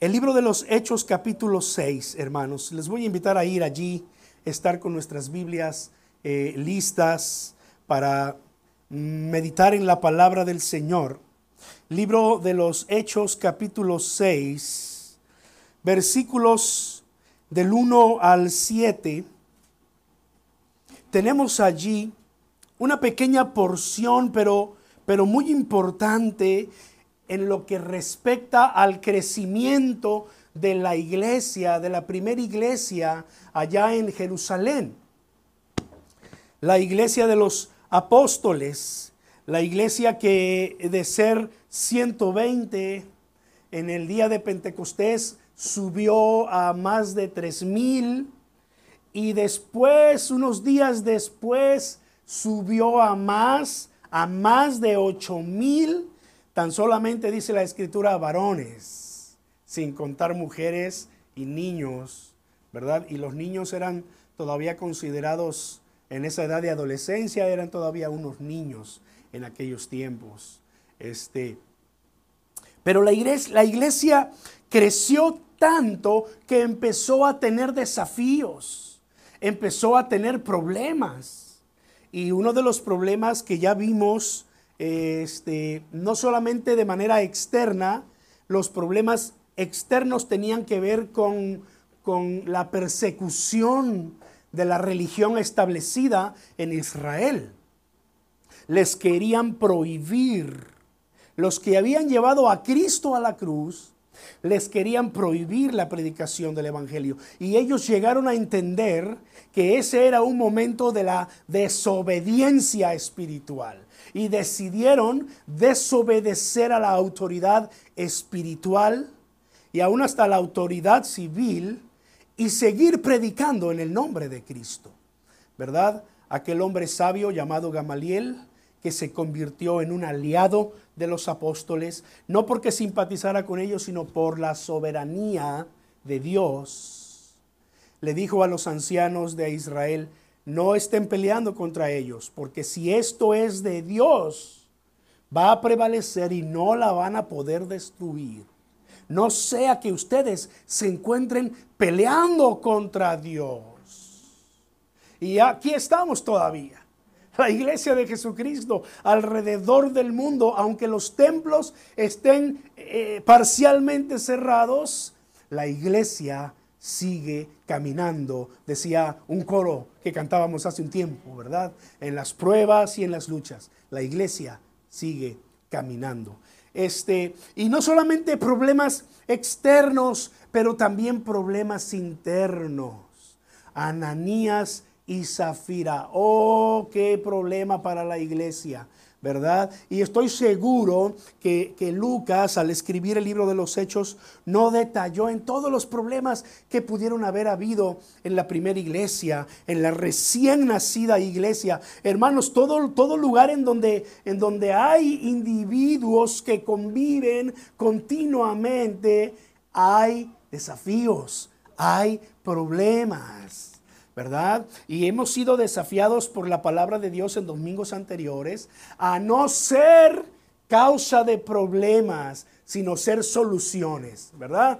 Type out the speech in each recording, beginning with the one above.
El libro de los Hechos capítulo 6, hermanos. Les voy a invitar a ir allí, estar con nuestras Biblias eh, listas para meditar en la palabra del Señor. Libro de los Hechos capítulo 6, versículos del 1 al 7. Tenemos allí una pequeña porción, pero, pero muy importante en lo que respecta al crecimiento de la iglesia, de la primera iglesia allá en Jerusalén. La iglesia de los apóstoles, la iglesia que de ser 120 en el día de Pentecostés subió a más de 3000 y después, unos días después, subió a más, a más de 8000 Tan solamente dice la escritura varones, sin contar mujeres y niños, ¿verdad? Y los niños eran todavía considerados en esa edad de adolescencia, eran todavía unos niños en aquellos tiempos. Este, pero la iglesia, la iglesia creció tanto que empezó a tener desafíos, empezó a tener problemas. Y uno de los problemas que ya vimos este, no solamente de manera externa, los problemas externos tenían que ver con, con la persecución de la religión establecida en Israel. Les querían prohibir. Los que habían llevado a Cristo a la cruz, les querían prohibir la predicación del Evangelio. Y ellos llegaron a entender que ese era un momento de la desobediencia espiritual y decidieron desobedecer a la autoridad espiritual y aún hasta la autoridad civil y seguir predicando en el nombre de Cristo. ¿Verdad? Aquel hombre sabio llamado Gamaliel que se convirtió en un aliado de los apóstoles, no porque simpatizara con ellos, sino por la soberanía de Dios. Le dijo a los ancianos de Israel, no estén peleando contra ellos, porque si esto es de Dios, va a prevalecer y no la van a poder destruir. No sea que ustedes se encuentren peleando contra Dios. Y aquí estamos todavía. La iglesia de Jesucristo alrededor del mundo, aunque los templos estén eh, parcialmente cerrados, la iglesia sigue caminando, decía un coro que cantábamos hace un tiempo, ¿verdad? En las pruebas y en las luchas, la iglesia sigue caminando. Este, y no solamente problemas externos, pero también problemas internos. Ananías y Zafira. Oh, qué problema para la iglesia. ¿Verdad? Y estoy seguro que, Lucas, al escribir el libro de los Hechos, no detalló en todos los problemas que pudieron haber habido en la primera iglesia, en la recién nacida iglesia. Hermanos, todo, todo lugar en donde, en donde hay individuos que conviven continuamente, hay desafíos, hay problemas. ¿Verdad? Y hemos sido desafiados por la palabra de Dios en domingos anteriores a no ser causa de problemas, sino ser soluciones, ¿verdad?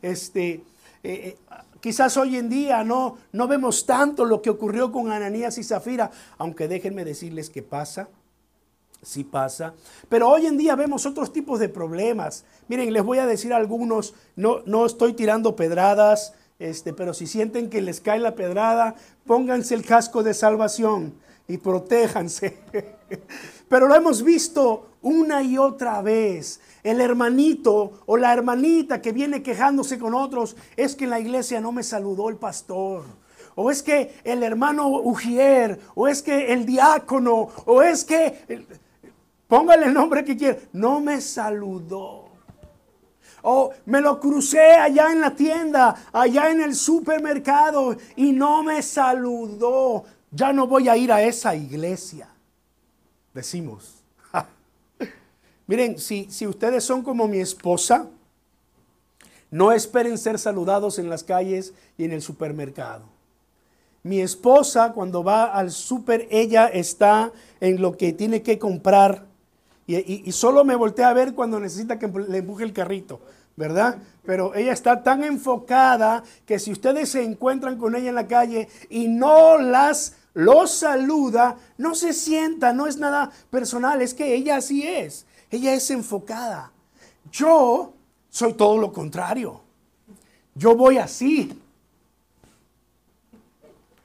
Este, eh, eh, quizás hoy en día no, no vemos tanto lo que ocurrió con Ananías y Zafira, aunque déjenme decirles que pasa, sí pasa. Pero hoy en día vemos otros tipos de problemas. Miren, les voy a decir algunos, no, no estoy tirando pedradas, este, pero si sienten que les cae la pedrada, pónganse el casco de salvación y protéjanse. pero lo hemos visto una y otra vez. El hermanito o la hermanita que viene quejándose con otros es que en la iglesia no me saludó el pastor. O es que el hermano Ujier, o es que el diácono, o es que, póngale el nombre que quiera, no me saludó. O me lo crucé allá en la tienda, allá en el supermercado y no me saludó. Ya no voy a ir a esa iglesia. Decimos. Miren, si, si ustedes son como mi esposa, no esperen ser saludados en las calles y en el supermercado. Mi esposa, cuando va al super, ella está en lo que tiene que comprar y, solo me voltea a ver cuando necesita que le empuje el carrito. ¿verdad? Pero ella está tan enfocada que si ustedes se encuentran con ella en la calle y no las los saluda, no se sienta, no es nada personal, es que ella así es. Ella es enfocada. Yo soy todo lo contrario. Yo voy así.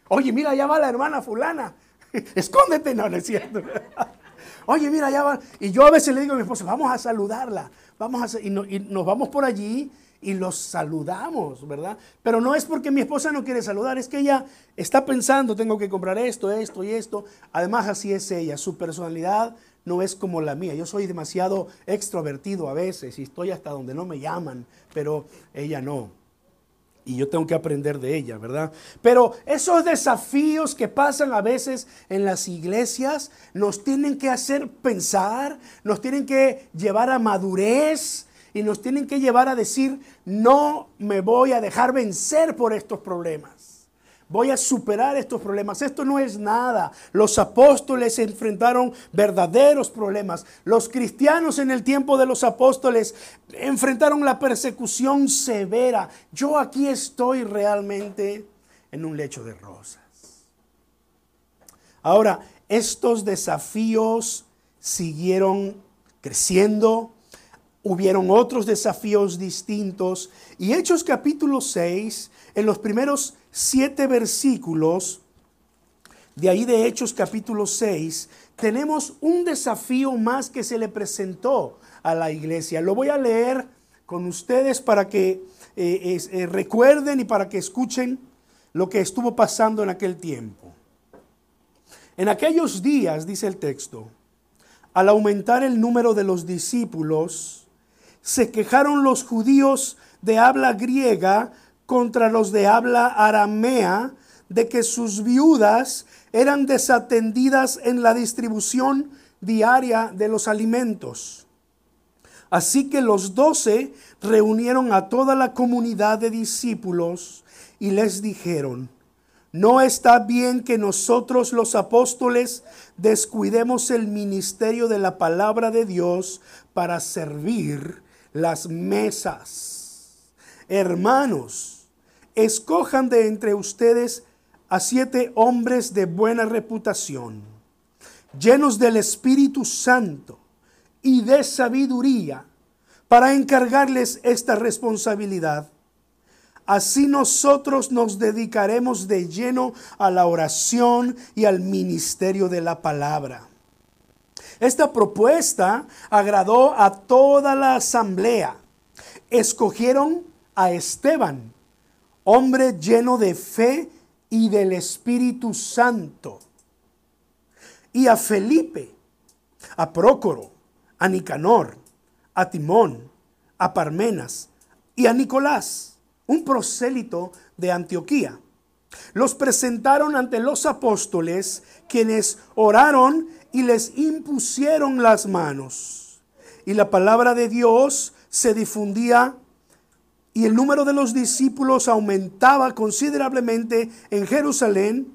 Oye, mira, ya va la hermana fulana. Escóndete, no, no es cierto. Oye, mira, ya va. Y yo a veces le digo a mi esposa, vamos a saludarla. Vamos a, y, y nos vamos por allí y los saludamos, ¿verdad? Pero no es porque mi esposa no quiere saludar, es que ella está pensando, tengo que comprar esto, esto y esto. Además, así es ella, su personalidad no es como la mía. Yo soy demasiado extrovertido a veces y estoy hasta donde no me llaman, pero ella no. Y yo tengo que aprender de ella, ¿verdad? Pero esos desafíos que pasan a veces en las iglesias nos tienen que hacer pensar, nos tienen que llevar a madurez, y nos tienen que llevar a decir, no me voy a dejar vencer por estos problemas. Voy a superar estos problemas. Esto no es nada. Los apóstoles enfrentaron verdaderos problemas. Los cristianos en el tiempo de los apóstoles enfrentaron la persecución severa. Yo aquí estoy realmente en un lecho de rosas. Ahora, estos desafíos siguieron creciendo, hubieron otros desafíos distintos. Y Hechos capítulo 6, en los primeros siete versículos, de ahí de Hechos capítulo 6, tenemos un desafío más que se le presentó a la iglesia. Lo voy a leer con ustedes para que eh, eh, recuerden y para que escuchen lo que estuvo pasando en aquel tiempo. En aquellos días, dice el texto, al aumentar el número de los discípulos, se quejaron los judíos de habla griega contra los de habla aramea de que sus viudas eran desatendidas en la distribución diaria de los alimentos. Así que los doce reunieron a toda la comunidad de discípulos y les dijeron, no está bien que nosotros los apóstoles descuidemos el ministerio de la palabra de Dios para servir las mesas. Hermanos, escojan de entre ustedes a siete hombres de buena reputación, llenos del Espíritu Santo y de sabiduría, para encargarles esta responsabilidad. Así nosotros nos dedicaremos de lleno a la oración y al ministerio de la palabra. Esta propuesta agradó a toda la asamblea. Escogieron a Esteban, hombre lleno de fe y del Espíritu Santo, y a Felipe, a Prócoro, a Nicanor, a Timón, a Parmenas y a Nicolás, un prosélito de Antioquía. Los presentaron ante los apóstoles, quienes oraron y les impusieron las manos. Y la palabra de Dios se difundía y el número de los discípulos aumentaba considerablemente en Jerusalén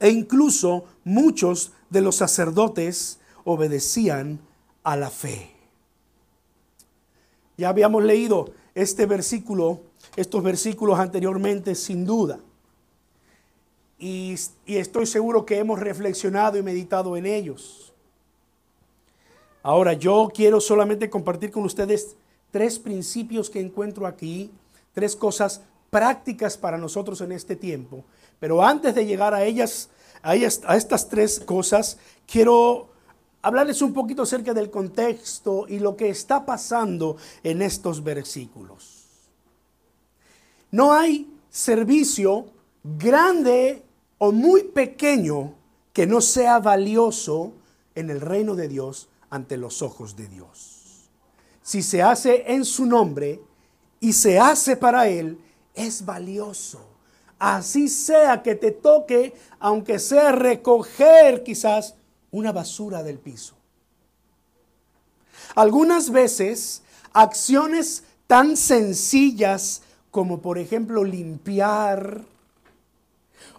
e incluso muchos de los sacerdotes obedecían a la fe. Ya habíamos leído este versículo, estos versículos anteriormente sin duda y, estoy seguro que hemos reflexionado y meditado en ellos. Ahora, yo quiero solamente compartir con ustedes tres principios que encuentro aquí, tres cosas prácticas para nosotros en este tiempo. Pero antes de llegar a ellas, a, estas tres cosas, quiero hablarles un poquito acerca del contexto y lo que está pasando en estos versículos. No hay servicio grande o muy pequeño que no sea valioso en el reino de Dios ante los ojos de Dios. Si se hace en su nombre y se hace para Él, es valioso. Así sea que te toque, aunque sea recoger quizás una basura del piso. Algunas veces, acciones tan sencillas como por ejemplo limpiar,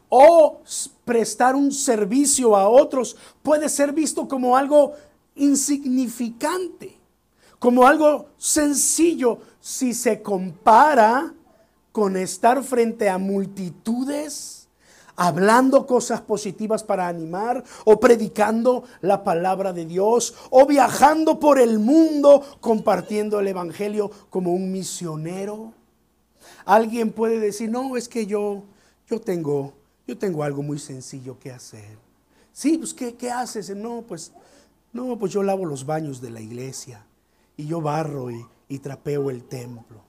o prestar un servicio a otros puede ser visto como algo insignificante, como algo sencillo si se compara con estar frente a multitudes, hablando cosas positivas para animar, o predicando la palabra de Dios, o viajando por el mundo compartiendo el Evangelio como un misionero. Alguien puede decir, no, es que yo, yo tengo, yo tengo algo muy sencillo que hacer. Sí, pues ¿qué, qué haces? No, pues, no, pues yo lavo los baños de la iglesia y yo barro y, y trapeo el templo.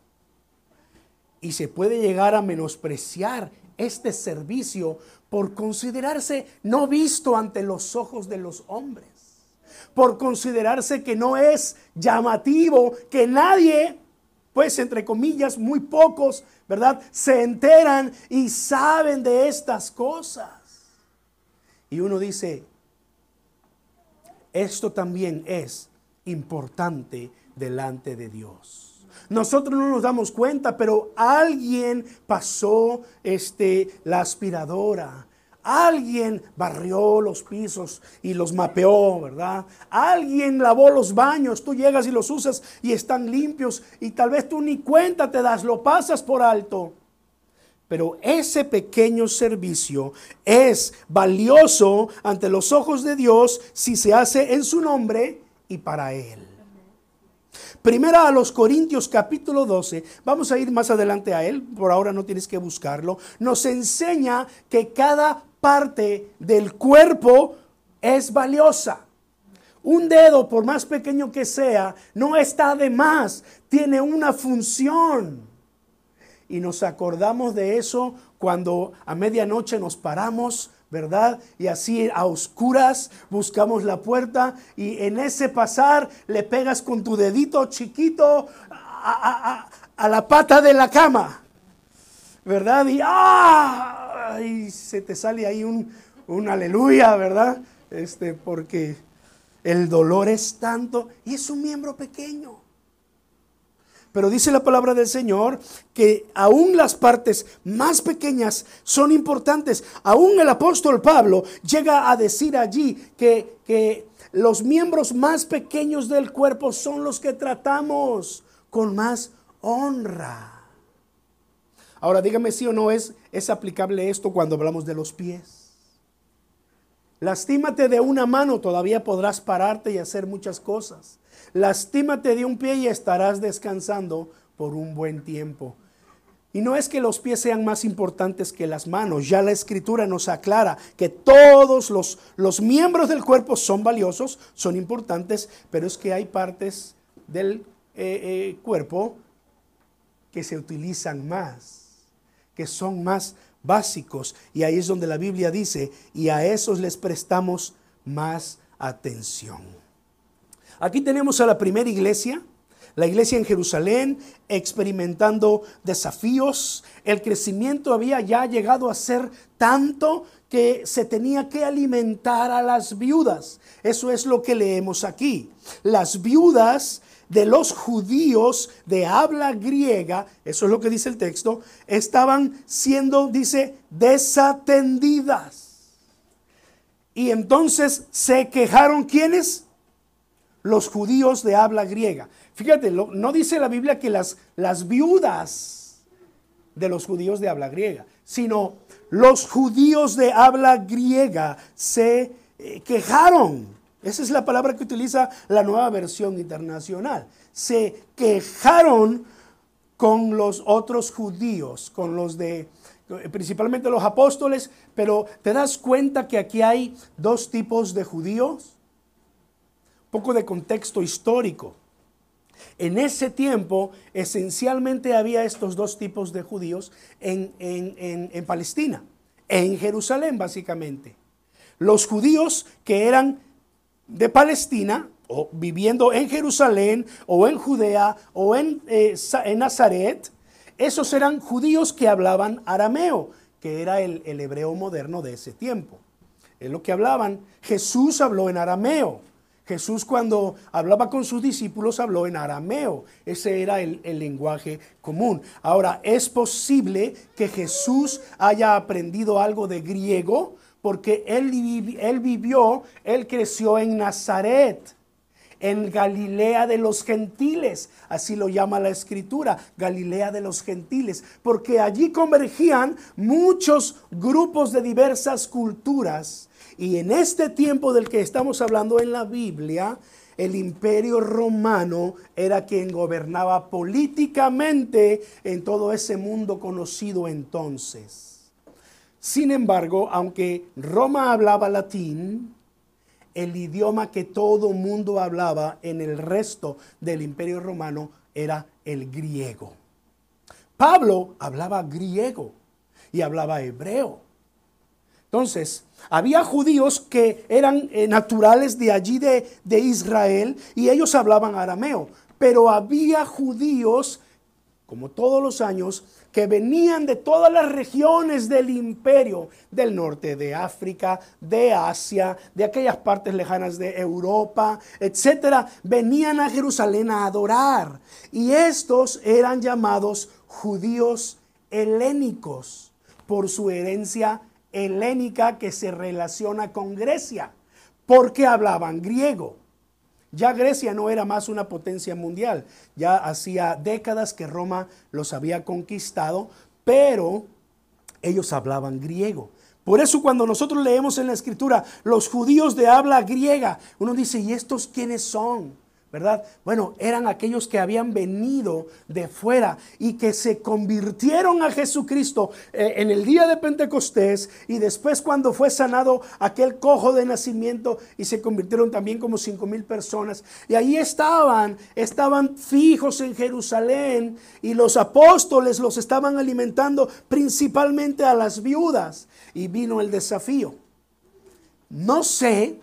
Y se puede llegar a menospreciar este servicio por considerarse no visto ante los ojos de los hombres, por considerarse que no es llamativo, que nadie, pues entre comillas, muy pocos, ¿verdad? Se enteran y saben de estas cosas. Y uno dice, esto también es importante delante de Dios. Nosotros no nos damos cuenta, pero alguien pasó este, la aspiradora. Alguien barrió los pisos y los mapeó, ¿verdad? Alguien lavó los baños, tú llegas y los usas y están limpios y tal vez tú ni cuenta te das, lo pasas por alto. Pero ese pequeño servicio es valioso ante los ojos de Dios si se hace en su nombre y para Él. Primera a los Corintios capítulo 12, vamos a ir más adelante a él, por ahora no tienes que buscarlo, nos enseña que cada parte del cuerpo es valiosa. Un dedo, por más pequeño que sea, no está de más, tiene una función. Y nos acordamos de eso cuando a medianoche nos paramos ¿verdad? Y así a oscuras buscamos la puerta y en ese pasar le pegas con tu dedito chiquito a, la pata de la cama, ¿verdad? Y, ¡ah! y se te sale ahí un, un aleluya, ¿verdad? Este, porque el dolor es tanto y es un miembro pequeño. Pero dice la palabra del Señor que aún las partes más pequeñas son importantes. Aún el apóstol Pablo llega a decir allí que, que los miembros más pequeños del cuerpo son los que tratamos con más honra. Ahora dígame si o no es, es aplicable esto cuando hablamos de los pies. Lastímate de una mano, todavía podrás pararte y hacer muchas cosas. Lastímate de un pie y estarás descansando por un buen tiempo. Y no es que los pies sean más importantes que las manos, ya la escritura nos aclara que todos los, los miembros del cuerpo son valiosos, son importantes, pero es que hay partes del eh, eh, cuerpo que se utilizan más, que son más básicos. Y ahí es donde la Biblia dice, y a esos les prestamos más atención. Aquí tenemos a la primera iglesia, la iglesia en Jerusalén, experimentando desafíos. El crecimiento había ya llegado a ser tanto que se tenía que alimentar a las viudas. Eso es lo que leemos aquí. Las viudas de los judíos de habla griega, eso es lo que dice el texto, estaban siendo, dice, desatendidas. Y entonces se quejaron quienes? los judíos de habla griega. Fíjate, no dice la Biblia que las, las viudas de los judíos de habla griega, sino los judíos de habla griega se eh, quejaron. Esa es la palabra que utiliza la nueva versión internacional. Se quejaron con los otros judíos, con los de principalmente los apóstoles, pero te das cuenta que aquí hay dos tipos de judíos poco de contexto histórico. En ese tiempo, esencialmente había estos dos tipos de judíos en, en, Palestina, en Jerusalén básicamente. Los judíos que eran de Palestina, o viviendo en Jerusalén, o en Judea, o en, eh, en Nazaret, esos eran judíos que hablaban arameo, que era el, el hebreo moderno de ese tiempo. Es lo que hablaban. Jesús habló en arameo. Jesús cuando hablaba con sus discípulos habló en arameo. Ese era el, lenguaje común. Ahora, es posible que Jesús haya aprendido algo de griego porque él, vivió, él creció en Nazaret. en Galilea de los gentiles, así lo llama la escritura, Galilea de los gentiles, porque allí convergían muchos grupos de diversas culturas. Y en este tiempo del que estamos hablando en la Biblia, el imperio romano era quien gobernaba políticamente en todo ese mundo conocido entonces. Sin embargo, aunque Roma hablaba latín, el idioma que todo mundo hablaba en el resto del imperio romano era el griego. Pablo hablaba griego y hablaba hebreo. Entonces, había judíos que eran eh, naturales de allí de, de Israel y ellos hablaban arameo, pero había judíos, como todos los años, que venían de todas las regiones del imperio, del norte de África, de Asia, de aquellas partes lejanas de Europa, etcétera, venían a Jerusalén a adorar. Y estos eran llamados judíos helénicos por su herencia helénica que se relaciona con Grecia, porque hablaban griego. Ya Grecia no era más una potencia mundial, ya hacía décadas que Roma los había conquistado, pero ellos hablaban griego. Por eso cuando nosotros leemos en la escritura los judíos de habla griega, uno dice, ¿y estos quiénes son? ¿Verdad? Bueno, eran aquellos que habían venido de fuera y que se convirtieron a Jesucristo eh, en el día de Pentecostés y después cuando fue sanado aquel cojo de nacimiento y se convirtieron también como cinco mil personas. Y ahí estaban, estaban fijos en Jerusalén y los apóstoles los estaban alimentando principalmente a las viudas. Y vino el desafío. No sé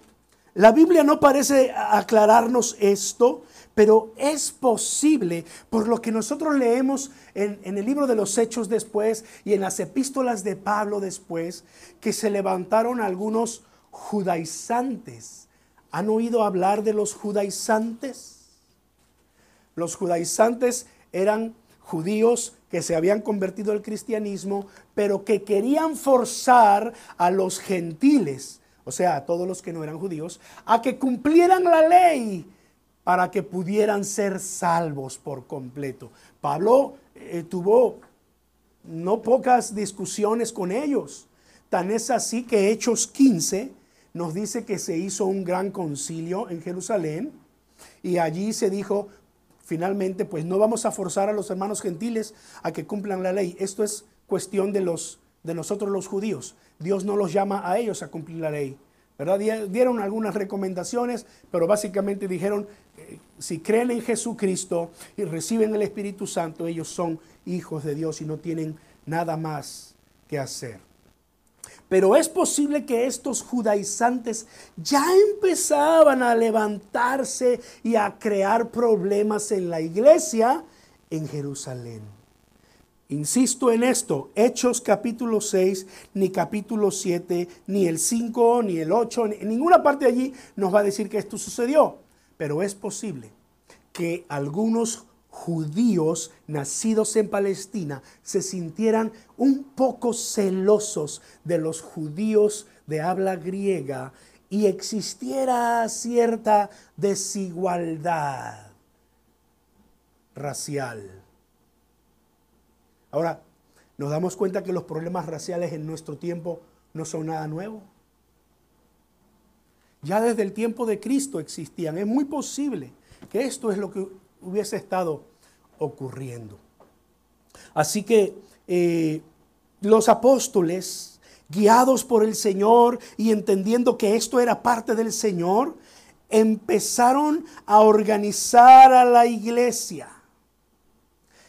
la Biblia no parece aclararnos esto, pero es posible, por lo que nosotros leemos en, el libro de los Hechos después y en las epístolas de Pablo después, que se levantaron algunos judaizantes. ¿Han oído hablar de los judaizantes? Los judaizantes eran judíos que se habían convertido al cristianismo, pero que querían forzar a los gentiles o sea, a todos los que no eran judíos, a que cumplieran la ley para que pudieran ser salvos por completo. Pablo eh, tuvo no pocas discusiones con ellos. Tan es así que Hechos 15 nos dice que se hizo un gran concilio en Jerusalén y allí se dijo, finalmente, pues no vamos a forzar a los hermanos gentiles a que cumplan la ley. Esto es cuestión de los de nosotros los judíos. Dios no los llama a ellos a cumplir la ley. ¿verdad? Dieron algunas recomendaciones, pero básicamente dijeron, eh, si creen en Jesucristo y reciben el Espíritu Santo, ellos son hijos de Dios y no tienen nada más que hacer. Pero es posible que estos judaizantes ya empezaban a levantarse y a crear problemas en la iglesia en Jerusalén. Insisto en esto, Hechos capítulo 6, ni capítulo 7, ni el 5, ni el 8, en ninguna parte de allí nos va a decir que esto sucedió. Pero es posible que algunos judíos nacidos en Palestina se sintieran un poco celosos de los judíos de habla griega y existiera cierta desigualdad racial. Ahora, nos damos cuenta que los problemas raciales en nuestro tiempo no son nada nuevo. Ya desde el tiempo de Cristo existían. Es muy posible que esto es lo que hubiese estado ocurriendo. Así que eh, los apóstoles, guiados por el Señor y entendiendo que esto era parte del Señor, empezaron a organizar a la iglesia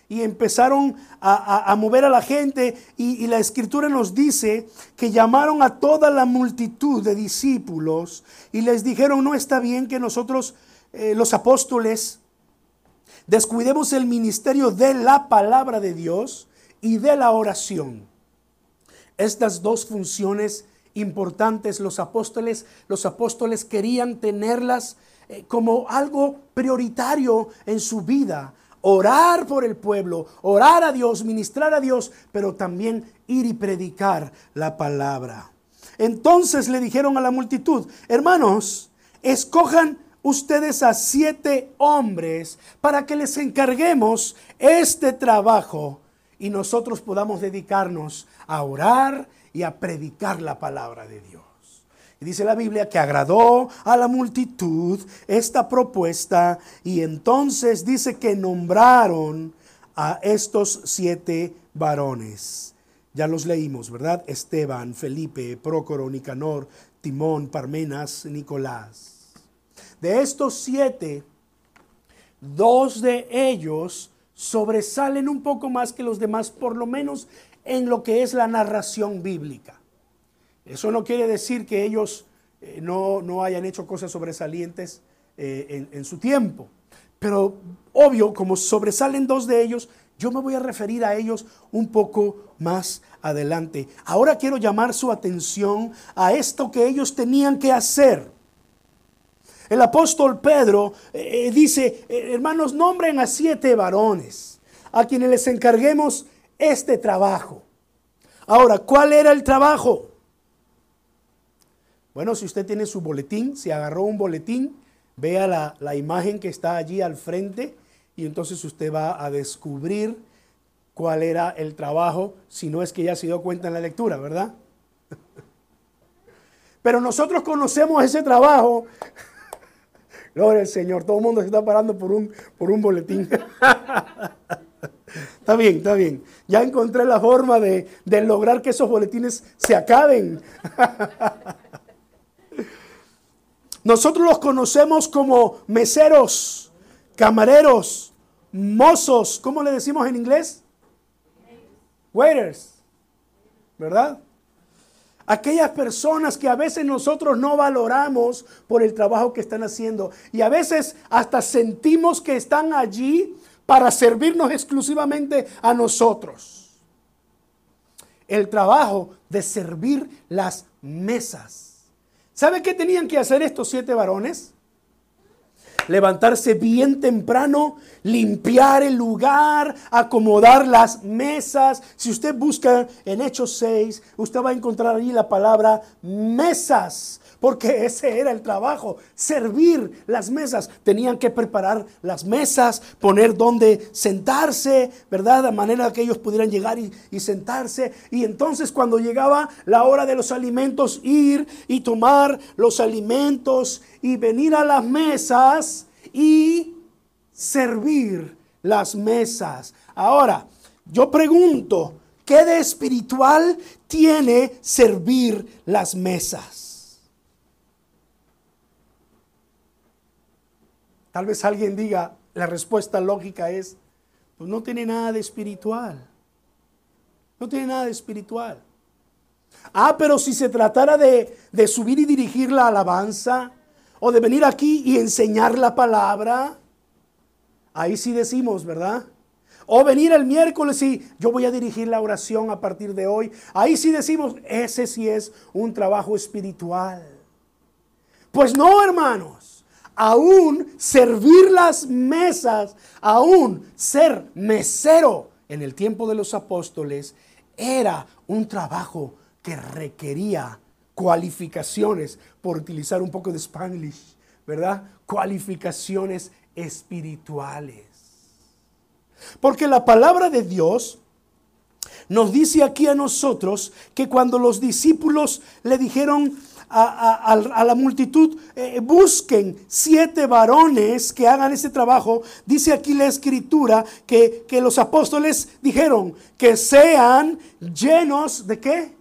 y empezaron a, mover a la gente y, la escritura nos dice que llamaron a toda la multitud de discípulos y les dijeron, no está bien que nosotros, eh, los apóstoles, descuidemos el ministerio de la palabra de Dios y de la oración. Estas dos funciones importantes los apóstoles, los apóstoles querían tenerlas eh, como algo prioritario en su vida orar por el pueblo, orar a Dios, ministrar a Dios, pero también ir y predicar la palabra. Entonces le dijeron a la multitud, hermanos, escojan ustedes a siete hombres para que les encarguemos este trabajo y nosotros podamos dedicarnos a orar y a predicar la palabra de Dios. Y dice la Biblia que agradó a la multitud esta propuesta y entonces dice que nombraron a estos siete varones. Ya los leímos, ¿verdad? Esteban, Felipe, Prócoro, Nicanor, Timón, Parmenas, Nicolás. De estos siete, dos de ellos sobresalen un poco más que los demás, por lo menos en lo que es la narración bíblica. Eso no quiere decir que ellos eh, no, hayan hecho cosas sobresalientes eh, en, su tiempo. Pero obvio, como sobresalen dos de ellos, yo me voy a referir a ellos un poco más adelante. Ahora quiero llamar su atención a esto que ellos tenían que hacer. El apóstol Pedro eh, dice, hermanos, nombren a siete varones a quienes les encarguemos este trabajo. Ahora, ¿cuál era el trabajo? Bueno, si usted tiene su boletín, si agarró un boletín, vea la, imagen que está allí al frente y entonces usted va a descubrir cuál era el trabajo, si no es que ya se dio cuenta en la lectura, ¿verdad? Pero nosotros conocemos ese trabajo. Gloria al Señor, todo el mundo se está parando por un, por un boletín. está bien, está bien. Ya encontré la forma de, de lograr que esos boletines se acaben. Nosotros los conocemos como meseros, camareros, mozos, ¿cómo le decimos en inglés? Waiters, ¿verdad? Aquellas personas que a veces nosotros no valoramos por el trabajo que están haciendo y a veces hasta sentimos que están allí para servirnos exclusivamente a nosotros. El trabajo de servir las mesas ¿Sabe qué tenían que hacer estos siete varones? Levantarse bien temprano, limpiar el lugar, acomodar las mesas. Si usted busca en Hechos 6, usted va a encontrar allí la palabra mesas porque ese era el trabajo, servir las mesas. Tenían que preparar las mesas, poner donde sentarse, ¿verdad? De manera que ellos pudieran llegar y, y, sentarse. Y entonces cuando llegaba la hora de los alimentos, ir y tomar los alimentos y venir a las mesas y servir las mesas. Ahora, yo pregunto, ¿qué de espiritual tiene servir las mesas? Tal vez alguien diga, la respuesta lógica es, pues no tiene nada de espiritual. No tiene nada de espiritual. Ah, pero si se tratara de, de subir y dirigir la alabanza, o de venir aquí y enseñar la palabra, ahí sí decimos, ¿verdad? O venir el miércoles y yo voy a dirigir la oración a partir de hoy. Ahí sí decimos, ese sí es un trabajo espiritual. Pues no, hermanos aún servir las mesas, aún ser mesero en el tiempo de los apóstoles, era un trabajo que requería cualificaciones, por utilizar un poco de Spanglish, ¿verdad? Cualificaciones espirituales. Porque la palabra de Dios nos dice aquí a nosotros que cuando los discípulos le dijeron, a, la multitud, eh, busquen siete varones que hagan ese trabajo. Dice aquí la escritura que, que los apóstoles dijeron que sean llenos de qué?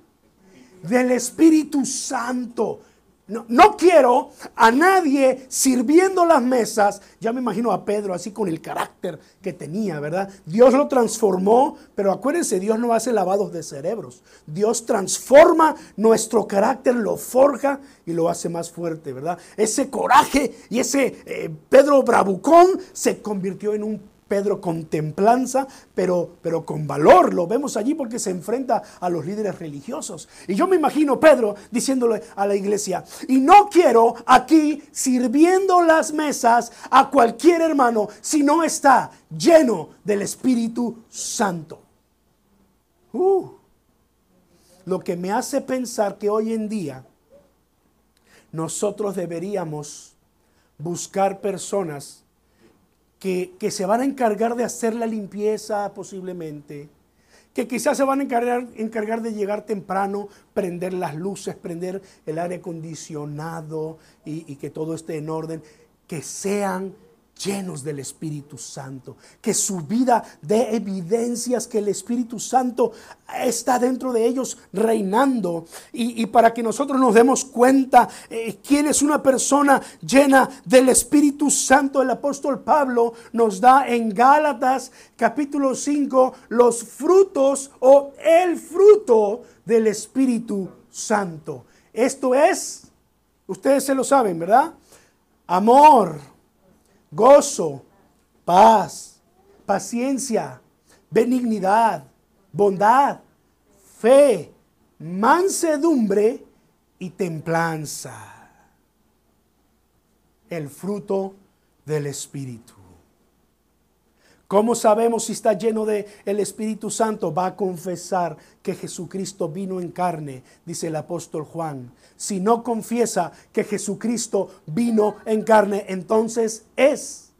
Del Espíritu Santo. No, quiero a nadie sirviendo las mesas. Ya me imagino a Pedro así con el carácter que tenía, ¿verdad? Dios lo transformó, pero acuérdense, Dios no hace lavados de cerebros. Dios transforma nuestro carácter, lo forja y lo hace más fuerte, ¿verdad? Ese coraje y ese eh, Pedro bravucón se convirtió en un Pedro con templanza, pero, pero con valor. Lo vemos allí porque se enfrenta a los líderes religiosos. Y yo me imagino Pedro diciéndole a la iglesia, y no quiero aquí sirviendo las mesas a cualquier hermano si no está lleno del Espíritu Santo. Uh, lo que me hace pensar que hoy en día nosotros deberíamos buscar personas que, se van a encargar de hacer la limpieza posiblemente, que quizás se van a encargar, de llegar temprano, prender las luces, prender el aire acondicionado y que todo esté en orden, que sean llenos del Espíritu Santo, que su vida dé evidencias que el Espíritu Santo está dentro de ellos reinando y, para que nosotros nos demos cuenta eh, quién es una persona llena del Espíritu Santo, el apóstol Pablo nos da en Gálatas capítulo 5 los frutos o el fruto del Espíritu Santo. Esto es, ustedes se lo saben, ¿verdad? Amor gozo, paz, paciencia, benignidad, bondad, fe, mansedumbre y templanza. El fruto del Espíritu. ¿Cómo sabemos si está lleno de el Espíritu Santo? Va a confesar que Jesucristo vino en carne, dice el apóstol Juan. Si no confiesa que Jesucristo vino en carne, entonces es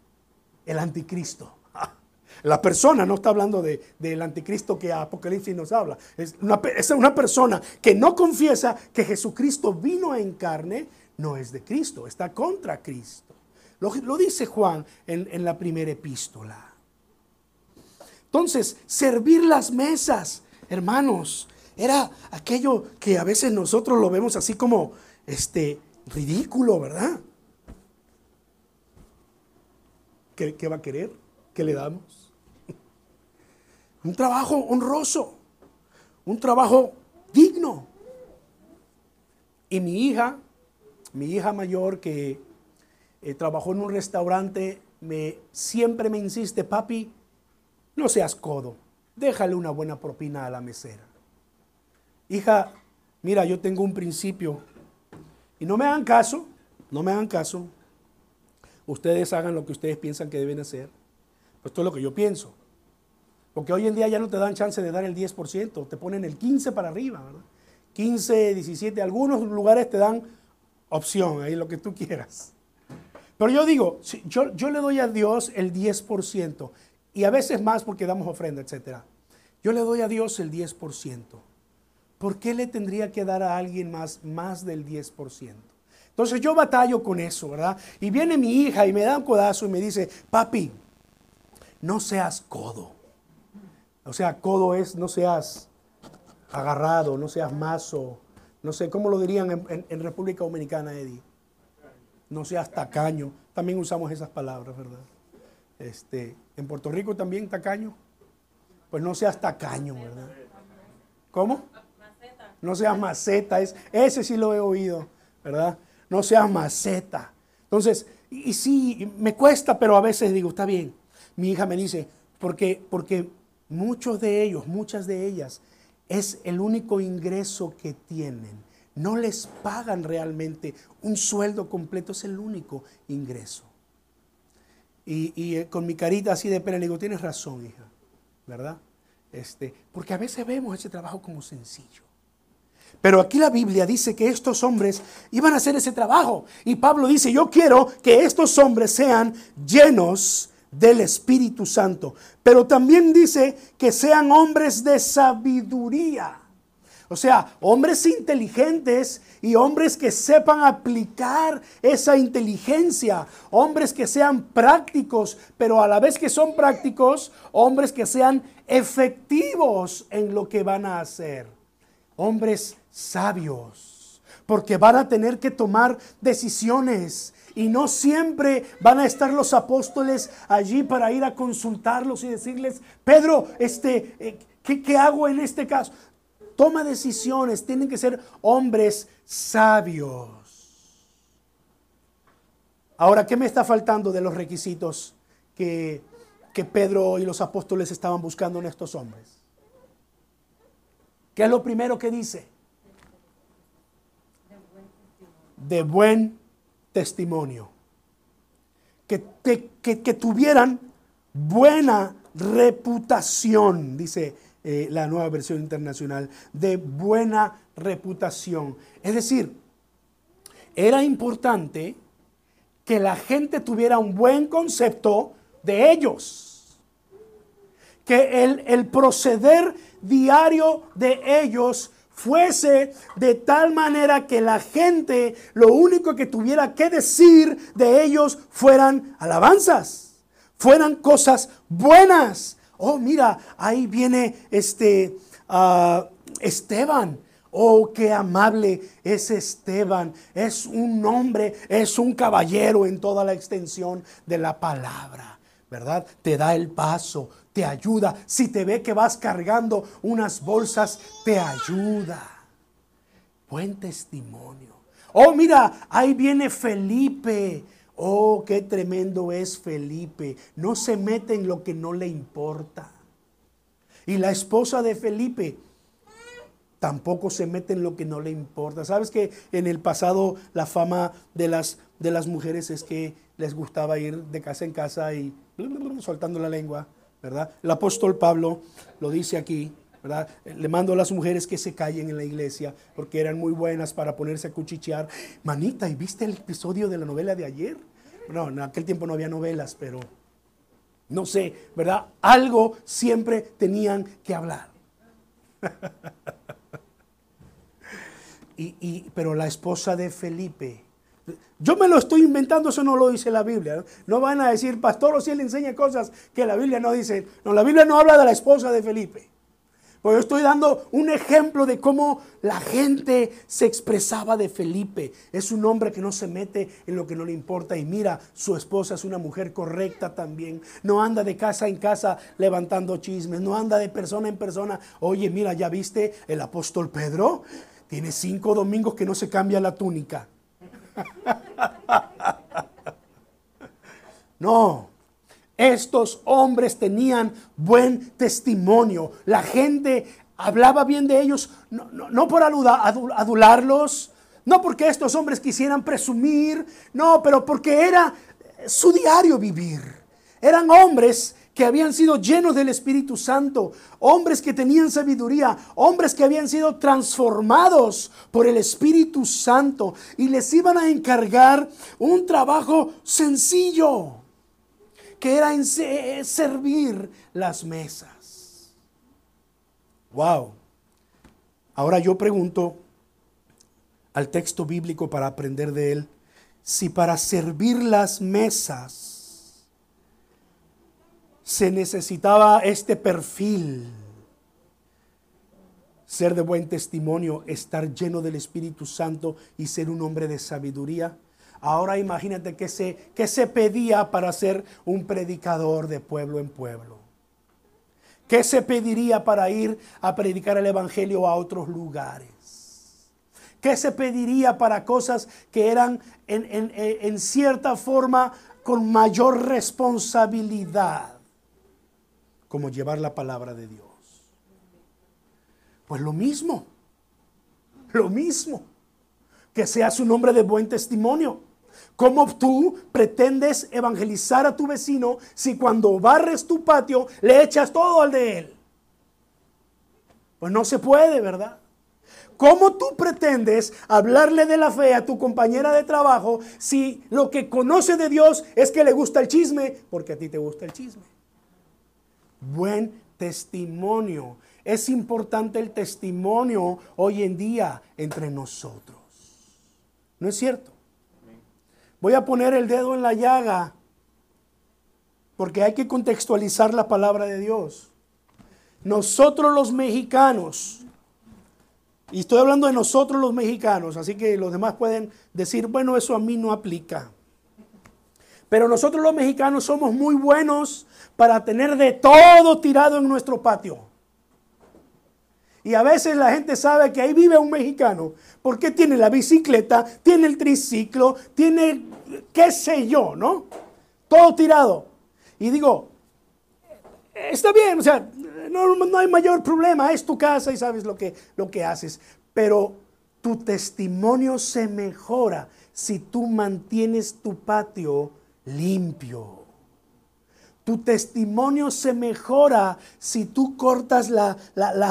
el anticristo. La persona no está hablando de, del anticristo que Apocalipsis nos habla. Es una, es una persona que no confiesa que Jesucristo vino en carne, no es de Cristo, está contra Cristo. Lo, lo dice Juan en, en la primera epístola. Entonces, servir las mesas, hermanos, era aquello que a veces nosotros lo vemos así como este ridículo, ¿verdad? ¿Qué, va a querer? ¿Qué le damos? Un trabajo honroso, un trabajo digno. Y mi hija, mi hija mayor que eh, trabajó en un restaurante, siempre me insiste, papi, no seas codo, déjale una buena propina a la mesera. Hija, mira, yo tengo un principio y no me hagan caso, no me hagan caso. Ustedes hagan lo que ustedes piensan que deben hacer. Pues esto es lo que yo pienso. Porque hoy en día ya no te dan chance de dar el 10%, te ponen el 15 para arriba, ¿verdad? 15, 17, algunos lugares te dan opción, ahí lo que tú quieras. Pero yo digo, yo, yo le doy a Dios el 10% y a veces más porque damos ofrenda, etc. Yo le doy a Dios el 10%. ¿Por qué le tendría que dar a alguien más más del 10%? Entonces yo batallo con eso, ¿verdad? Y viene mi hija y me da un codazo y me dice, papi, no seas codo. O sea, codo es no seas agarrado, no seas mazo, no sé, ¿cómo lo dirían en, en República Dominicana, Eddie? No seas tacaño. También usamos esas palabras, ¿verdad? Este, en Puerto Rico también tacaño. Pues no seas tacaño, ¿verdad? ¿Cómo? No seas maceta. Es, ese sí lo he oído, ¿verdad? No seas maceta. Entonces, y, sí, me cuesta, pero a veces digo, está bien. Mi hija me dice, porque, porque muchos de ellos, muchas de ellas, es el único ingreso que tienen. No les pagan realmente un sueldo completo, es el único ingreso. Y, eh, con mi carita así de pena le digo, tienes razón, hija, ¿verdad? Este, porque a veces vemos ese trabajo como sencillo. Pero aquí la Biblia dice que estos hombres iban a hacer ese trabajo. Y Pablo dice, yo quiero que estos hombres sean llenos del Espíritu Santo. Pero también dice que sean hombres de sabiduría. O sea, hombres inteligentes y hombres que sepan aplicar esa inteligencia. Hombres que sean prácticos, pero a la vez que son prácticos, hombres que sean efectivos en lo que van a hacer. Hombres sabios, porque van a tener que tomar decisiones. Y no siempre van a estar los apóstoles allí para ir a consultarlos y decirles, Pedro, este, eh, ¿qué, ¿qué hago en este caso? Toma decisiones, tienen que ser hombres sabios. Ahora, ¿qué me está faltando de los requisitos que, Pedro y los apóstoles estaban buscando en estos hombres? ¿Qué es lo primero que dice? De buen testimonio. Que, que tuvieran buena reputación, dice eh, la nueva versión internacional, de buena reputación. Es decir, era importante que la gente tuviera un buen concepto de ellos. Que el, el proceder diario de ellos fuese de tal manera que la gente lo único que tuviera que decir de ellos fueran alabanzas, fueran cosas buenas. Oh, mira, ahí viene este ah, Esteban. Oh, qué amable es Esteban. Es un hombre, es un caballero en toda la extensión de la palabra. ¿Verdad? Te da el paso, te ayuda. Si te ve que vas cargando unas bolsas, te ayuda. Buen testimonio. Oh, mira, ahí viene Felipe. Oh, qué tremendo es Felipe. No se mete en lo que no le importa. Y la esposa de Felipe tampoco se mete en lo que no le importa. ¿Sabes que en el pasado la fama de las, de las mujeres es que les gustaba ir de casa en casa y soltando la lengua? ¿verdad? El apóstol Pablo lo dice aquí, ¿verdad? Le mando a las mujeres que se callen en la iglesia porque eran muy buenas para ponerse a cuchichear. Manita, ¿y viste el episodio de la novela de ayer? No, en aquel tiempo no había novelas, pero no sé, ¿verdad? Algo siempre tenían que hablar. y, pero la esposa de Felipe yo me lo estoy inventando, eso no lo dice la Biblia. No van a decir, pastor, o si él enseña cosas que la Biblia no dice. No, la Biblia no habla de la esposa de Felipe. Pues yo estoy dando un ejemplo de cómo la gente se expresaba de Felipe. Es un hombre que no se mete en lo que no le importa. Y mira, su esposa es una mujer correcta también. No anda de casa en casa levantando chismes. No anda de persona en persona. Oye, mira, ya viste el apóstol Pedro. Tiene cinco domingos que no se cambia la túnica. No, estos hombres tenían buen testimonio. La gente hablaba bien de ellos, no, por adularlos, no porque estos hombres quisieran presumir, no, pero porque era su diario vivir. Eran hombres que habían sido llenos del Espíritu Santo, hombres que tenían sabiduría, hombres que habían sido transformados por el Espíritu Santo y les iban a encargar un trabajo sencillo, que era servir las mesas. Wow. Ahora yo pregunto al texto bíblico para aprender de él, si para servir las mesas se necesitaba este perfil. Ser de buen testimonio, estar lleno del Espíritu Santo y ser un hombre de sabiduría. Ahora imagínate que se, que se pedía para ser un predicador de pueblo en pueblo. ¿Qué se pediría para ir a predicar el Evangelio a otros lugares? ¿Qué se pediría para cosas que eran en, en cierta forma con mayor responsabilidad? como llevar la palabra de Dios. Pues lo mismo, lo mismo, que seas un hombre de buen testimonio. ¿Cómo tú pretendes evangelizar a tu vecino si cuando barres tu patio le echas todo al de él? Pues no se puede, ¿verdad? ¿Cómo tú pretendes hablarle de la fe a tu compañera de trabajo si lo que conoce de Dios es que le gusta el chisme? Porque a ti te gusta el chisme buen testimonio. Es importante el testimonio hoy en día entre nosotros. ¿No es cierto? Voy a poner el dedo en la llaga porque hay que contextualizar la palabra de Dios. Nosotros los mexicanos, y estoy hablando de nosotros los mexicanos, así que los demás pueden decir, bueno, eso a mí no aplica. Pero nosotros los mexicanos somos muy buenos para tener de todo tirado en nuestro patio. Y a veces la gente sabe que ahí vive un mexicano, porque tiene la bicicleta, tiene el triciclo, tiene qué sé yo, ¿no? Todo tirado. Y digo, está bien, o sea, no, hay mayor problema, es tu casa y sabes lo que, lo que haces. Pero tu testimonio se mejora si tú mantienes tu patio limpio. Tu testimonio se mejora si tú cortas la,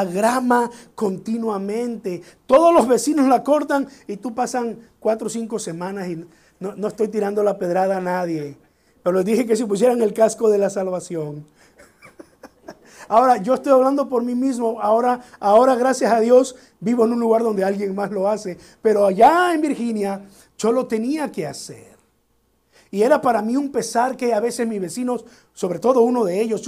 grama continuamente. Todos los vecinos la cortan y tú pasan cuatro o cinco semanas y no, no estoy tirando la pedrada a nadie, pero les dije que se pusieran el casco de la salvación. Ahora, yo estoy hablando por mí mismo. Ahora, ahora, gracias a Dios, vivo en un lugar donde alguien más lo hace. Pero allá en Virginia, yo lo tenía que hacer. Y era para mí un pesar que a veces mis vecinos, sobre todo uno de ellos,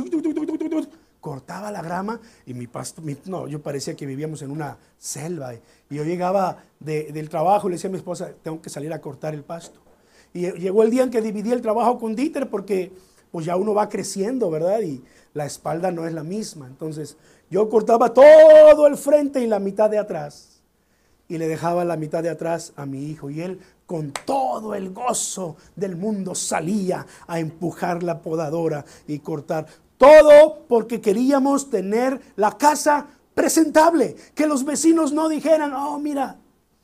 cortaba la grama y mi pasto, no, yo parecía que vivíamos en una selva. Y yo llegaba del trabajo y le decía a mi esposa, tengo que salir a cortar el pasto. Y llegó el día en que dividí el trabajo con Dieter porque pues ya uno va creciendo, ¿verdad? Y la espalda no es la misma. Entonces yo cortaba todo el frente y la mitad de atrás. Y le dejaba la mitad de atrás a mi hijo. Y él con todo el gozo del mundo salía a empujar la podadora y cortar. Todo porque queríamos tener la casa presentable. Que los vecinos no dijeran, oh, mira,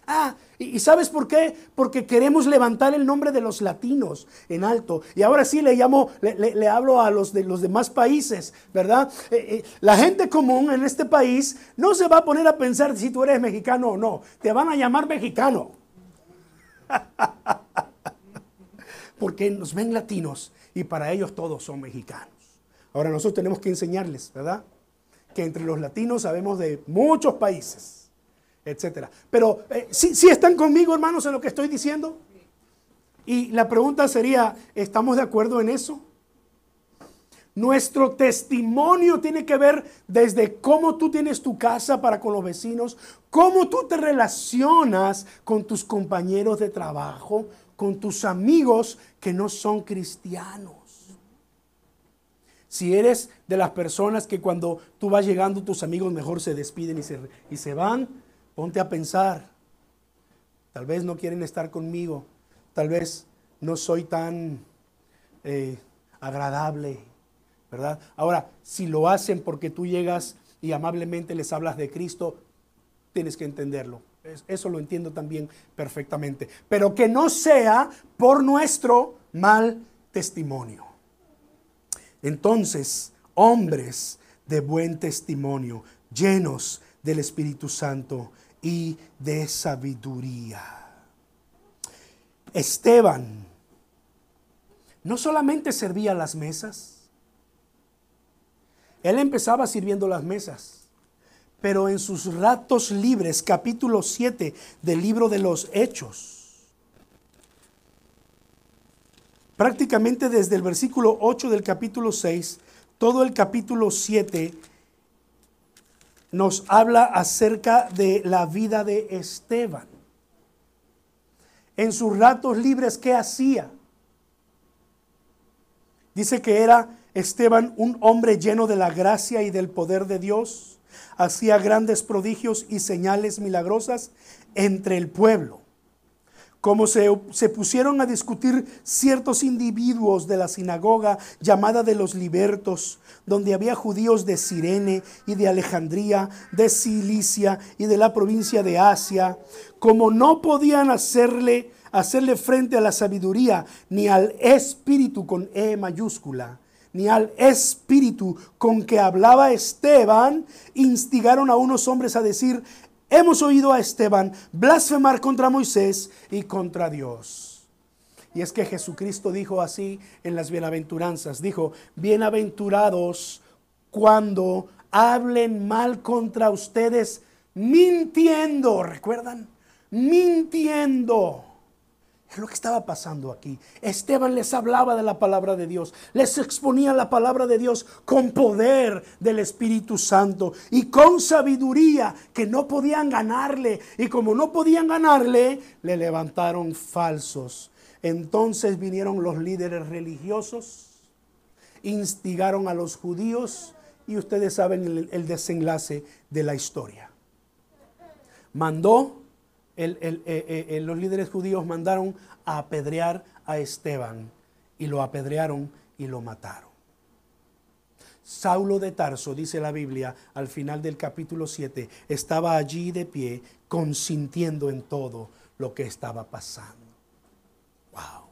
Ah, ¿y sabes por qué? Porque queremos levantar el nombre de los latinos en alto. Y ahora sí le llamo, le, hablo a los de los demás países, ¿verdad? Eh, eh, la gente común en este país no se va a poner a pensar si tú eres mexicano o no. Te van a llamar mexicano. Porque nos ven latinos y para ellos todos son mexicanos. Ahora nosotros tenemos que enseñarles, ¿verdad? Que entre los latinos sabemos de muchos países etcétera. Pero eh, si están conmigo, hermanos, en lo que estoy diciendo? Y la pregunta sería, ¿estamos de acuerdo en eso? Nuestro testimonio tiene que ver desde cómo tú tienes tu casa para con los vecinos, cómo tú te relacionas con tus compañeros de trabajo, con tus amigos que no son cristianos. Si eres de las personas que cuando tú vas llegando tus amigos mejor se despiden y se, y se van, Ponte a pensar. Tal vez no quieren estar conmigo. Tal vez no soy tan eh, agradable. ¿Verdad? Ahora, si lo hacen porque tú llegas y amablemente les hablas de Cristo, tienes que entenderlo. Eso lo entiendo también perfectamente. Pero que no sea por nuestro mal testimonio. Entonces, hombres de buen testimonio, llenos del Espíritu Santo, y de sabiduría. Esteban no solamente servía las mesas, él empezaba sirviendo las mesas, pero en sus ratos libres, capítulo 7 del libro de los Hechos, prácticamente desde el versículo 8 del capítulo 6, todo el capítulo 7 nos habla acerca de la vida de Esteban. En sus ratos libres, ¿qué hacía? Dice que era Esteban un hombre lleno de la gracia y del poder de Dios. Hacía grandes prodigios y señales milagrosas entre el pueblo como se, pusieron a discutir ciertos individuos de la sinagoga llamada de los libertos, donde había judíos de Sirene y de Alejandría, de Cilicia y de la provincia de Asia, como no podían hacerle, hacerle frente a la sabiduría ni al espíritu con E mayúscula, ni al espíritu con que hablaba Esteban, instigaron a unos hombres a decir, hemos oído a Esteban blasfemar contra Moisés y contra Dios. Y es que Jesucristo dijo así en las bienaventuranzas, dijo, bienaventurados cuando hablen mal contra ustedes mintiendo, ¿recuerdan? Mintiendo. Es lo que estaba pasando aquí. Esteban les hablaba de la palabra de Dios, les exponía la palabra de Dios con poder del Espíritu Santo y con sabiduría que no podían ganarle. Y como no podían ganarle, le levantaron falsos. Entonces vinieron los líderes religiosos, instigaron a los judíos y ustedes saben el, desenlace de la historia. Mandó eh, eh, los líderes judíos mandaron a apedrear a Esteban y lo apedrearon y lo mataron. Saulo de Tarso, dice la Biblia al final del capítulo 7, estaba allí de pie consintiendo en todo lo que estaba pasando. Wow.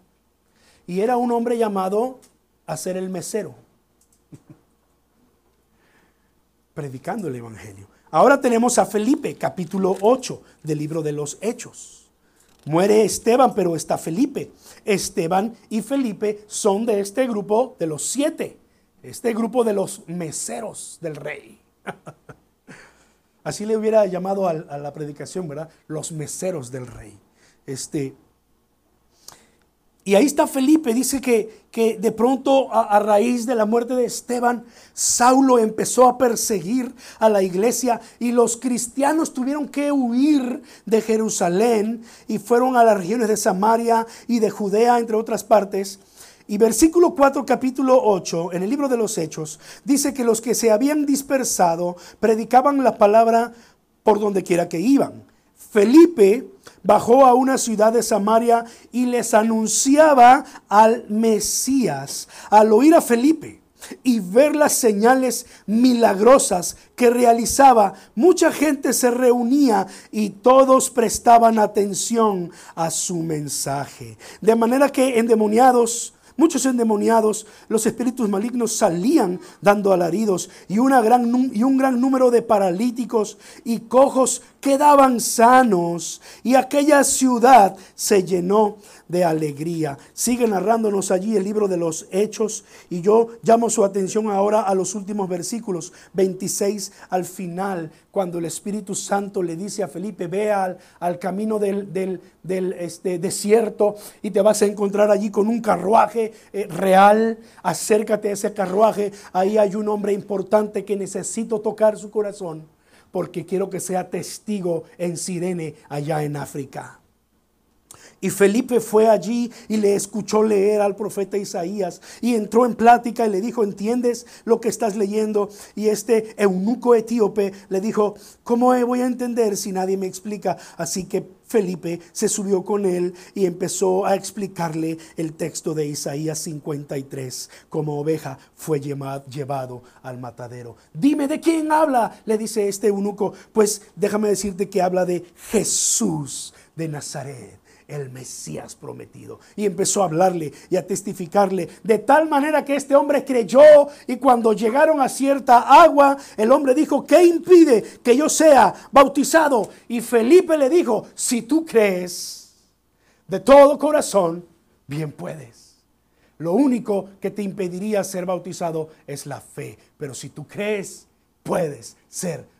Y era un hombre llamado a ser el mesero, predicando el Evangelio. Ahora tenemos a Felipe, capítulo 8 del libro de los Hechos. Muere Esteban, pero está Felipe. Esteban y Felipe son de este grupo de los siete, este grupo de los meseros del rey. Así le hubiera llamado a, la predicación, ¿verdad? Los meseros del rey. Este, y ahí está Felipe, dice que, que de pronto a, raíz de la muerte de Esteban, Saulo empezó a perseguir a la iglesia y los cristianos tuvieron que huir de Jerusalén y fueron a las regiones de Samaria y de Judea, entre otras partes. Y versículo 4, capítulo 8, en el libro de los Hechos, dice que los que se habían dispersado predicaban la palabra por donde quiera que iban. Felipe bajó a una ciudad de Samaria y les anunciaba al Mesías. Al oír a Felipe y ver las señales milagrosas que realizaba, mucha gente se reunía y todos prestaban atención a su mensaje. De manera que endemoniados, Muchos endemoniados, los espíritus malignos salían dando alaridos y, una gran, y un gran número de paralíticos y cojos quedaban sanos y aquella ciudad se llenó de alegría. Sigue narrándonos allí el libro de los Hechos y yo llamo su atención ahora a los últimos versículos 26 al final, cuando el Espíritu Santo le dice a Felipe, ve al, camino del, del, este, desierto y te vas a encontrar allí con un carruaje eh, real, acércate a ese carruaje, ahí hay un hombre importante que necesito tocar su corazón porque quiero que sea testigo en Sirene allá en África. Y Felipe fue allí y le escuchó leer al profeta Isaías y entró en plática y le dijo, ¿entiendes lo que estás leyendo? Y este eunuco etíope le dijo, ¿cómo voy a entender si nadie me explica? Así que Felipe se subió con él y empezó a explicarle el texto de Isaías 53, como oveja fue llevado al matadero. Dime de quién habla, le dice este eunuco. Pues déjame decirte que habla de Jesús de Nazaret el Mesías prometido. Y empezó a hablarle y a testificarle de tal manera que este hombre creyó y cuando llegaron a cierta agua, el hombre dijo, ¿qué impide que yo sea bautizado? Y Felipe le dijo, si tú crees de todo corazón, bien puedes. Lo único que te impediría ser bautizado es la fe, pero si tú crees, puedes ser bautizado.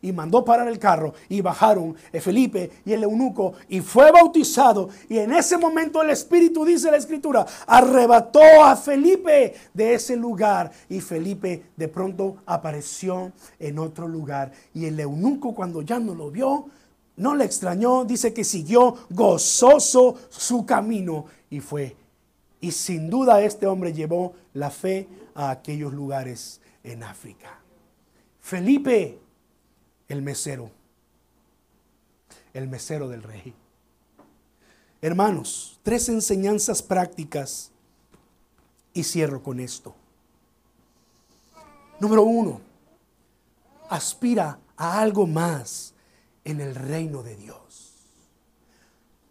Y mandó parar el carro y bajaron Felipe y el eunuco y fue bautizado. Y en ese momento el Espíritu, dice la Escritura, arrebató a Felipe de ese lugar. Y Felipe de pronto apareció en otro lugar. Y el eunuco cuando ya no lo vio, no le extrañó, dice que siguió gozoso su camino y fue. Y sin duda este hombre llevó la fe a aquellos lugares en África. Felipe, el mesero, el mesero del rey. Hermanos, tres enseñanzas prácticas y cierro con esto. Número uno, aspira a algo más en el reino de Dios.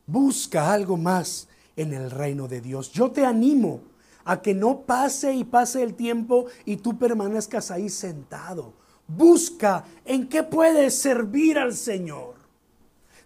Busca algo más en el reino de Dios. Yo te animo a que no pase y pase el tiempo y tú permanezcas ahí sentado Busca en qué puedes servir al Señor.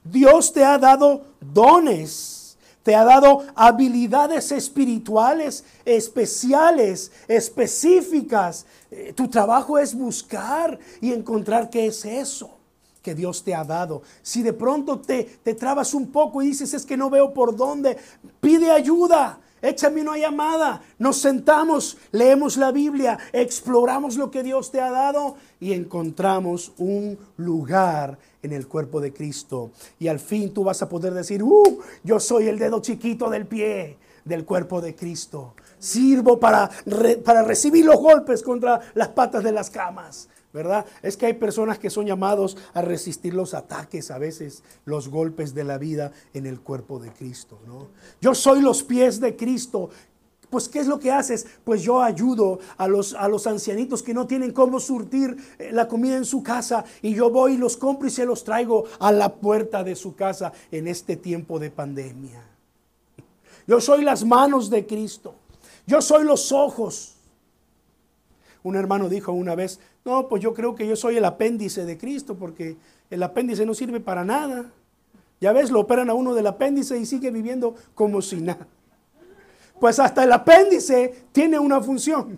Dios te ha dado dones, te ha dado habilidades espirituales especiales, específicas. Eh, tu trabajo es buscar y encontrar qué es eso que Dios te ha dado. Si de pronto te, te trabas un poco y dices es que no veo por dónde, pide ayuda échame una llamada, nos sentamos, leemos la Biblia, exploramos lo que Dios te ha dado y encontramos un lugar en el cuerpo de Cristo. Y al fin tú vas a poder decir, uh, yo soy el dedo chiquito del pie del cuerpo de Cristo. Sirvo para, para recibir los golpes contra las patas de las camas. ¿verdad? Es que hay personas que son llamados a resistir los ataques, a veces los golpes de la vida en el cuerpo de Cristo, ¿no? Yo soy los pies de Cristo. Pues, ¿qué es lo que haces? Pues yo ayudo a los, a los ancianitos que no tienen cómo surtir eh, la comida en su casa y yo voy y los compro y se los traigo a la puerta de su casa en este tiempo de pandemia. Yo soy las manos de Cristo. Yo soy los ojos. Un hermano dijo una vez, no, pues yo creo que yo soy el apéndice de Cristo porque el apéndice no sirve para nada. Ya ves, lo operan a uno del apéndice y sigue viviendo como si nada. Pues hasta el apéndice tiene una función.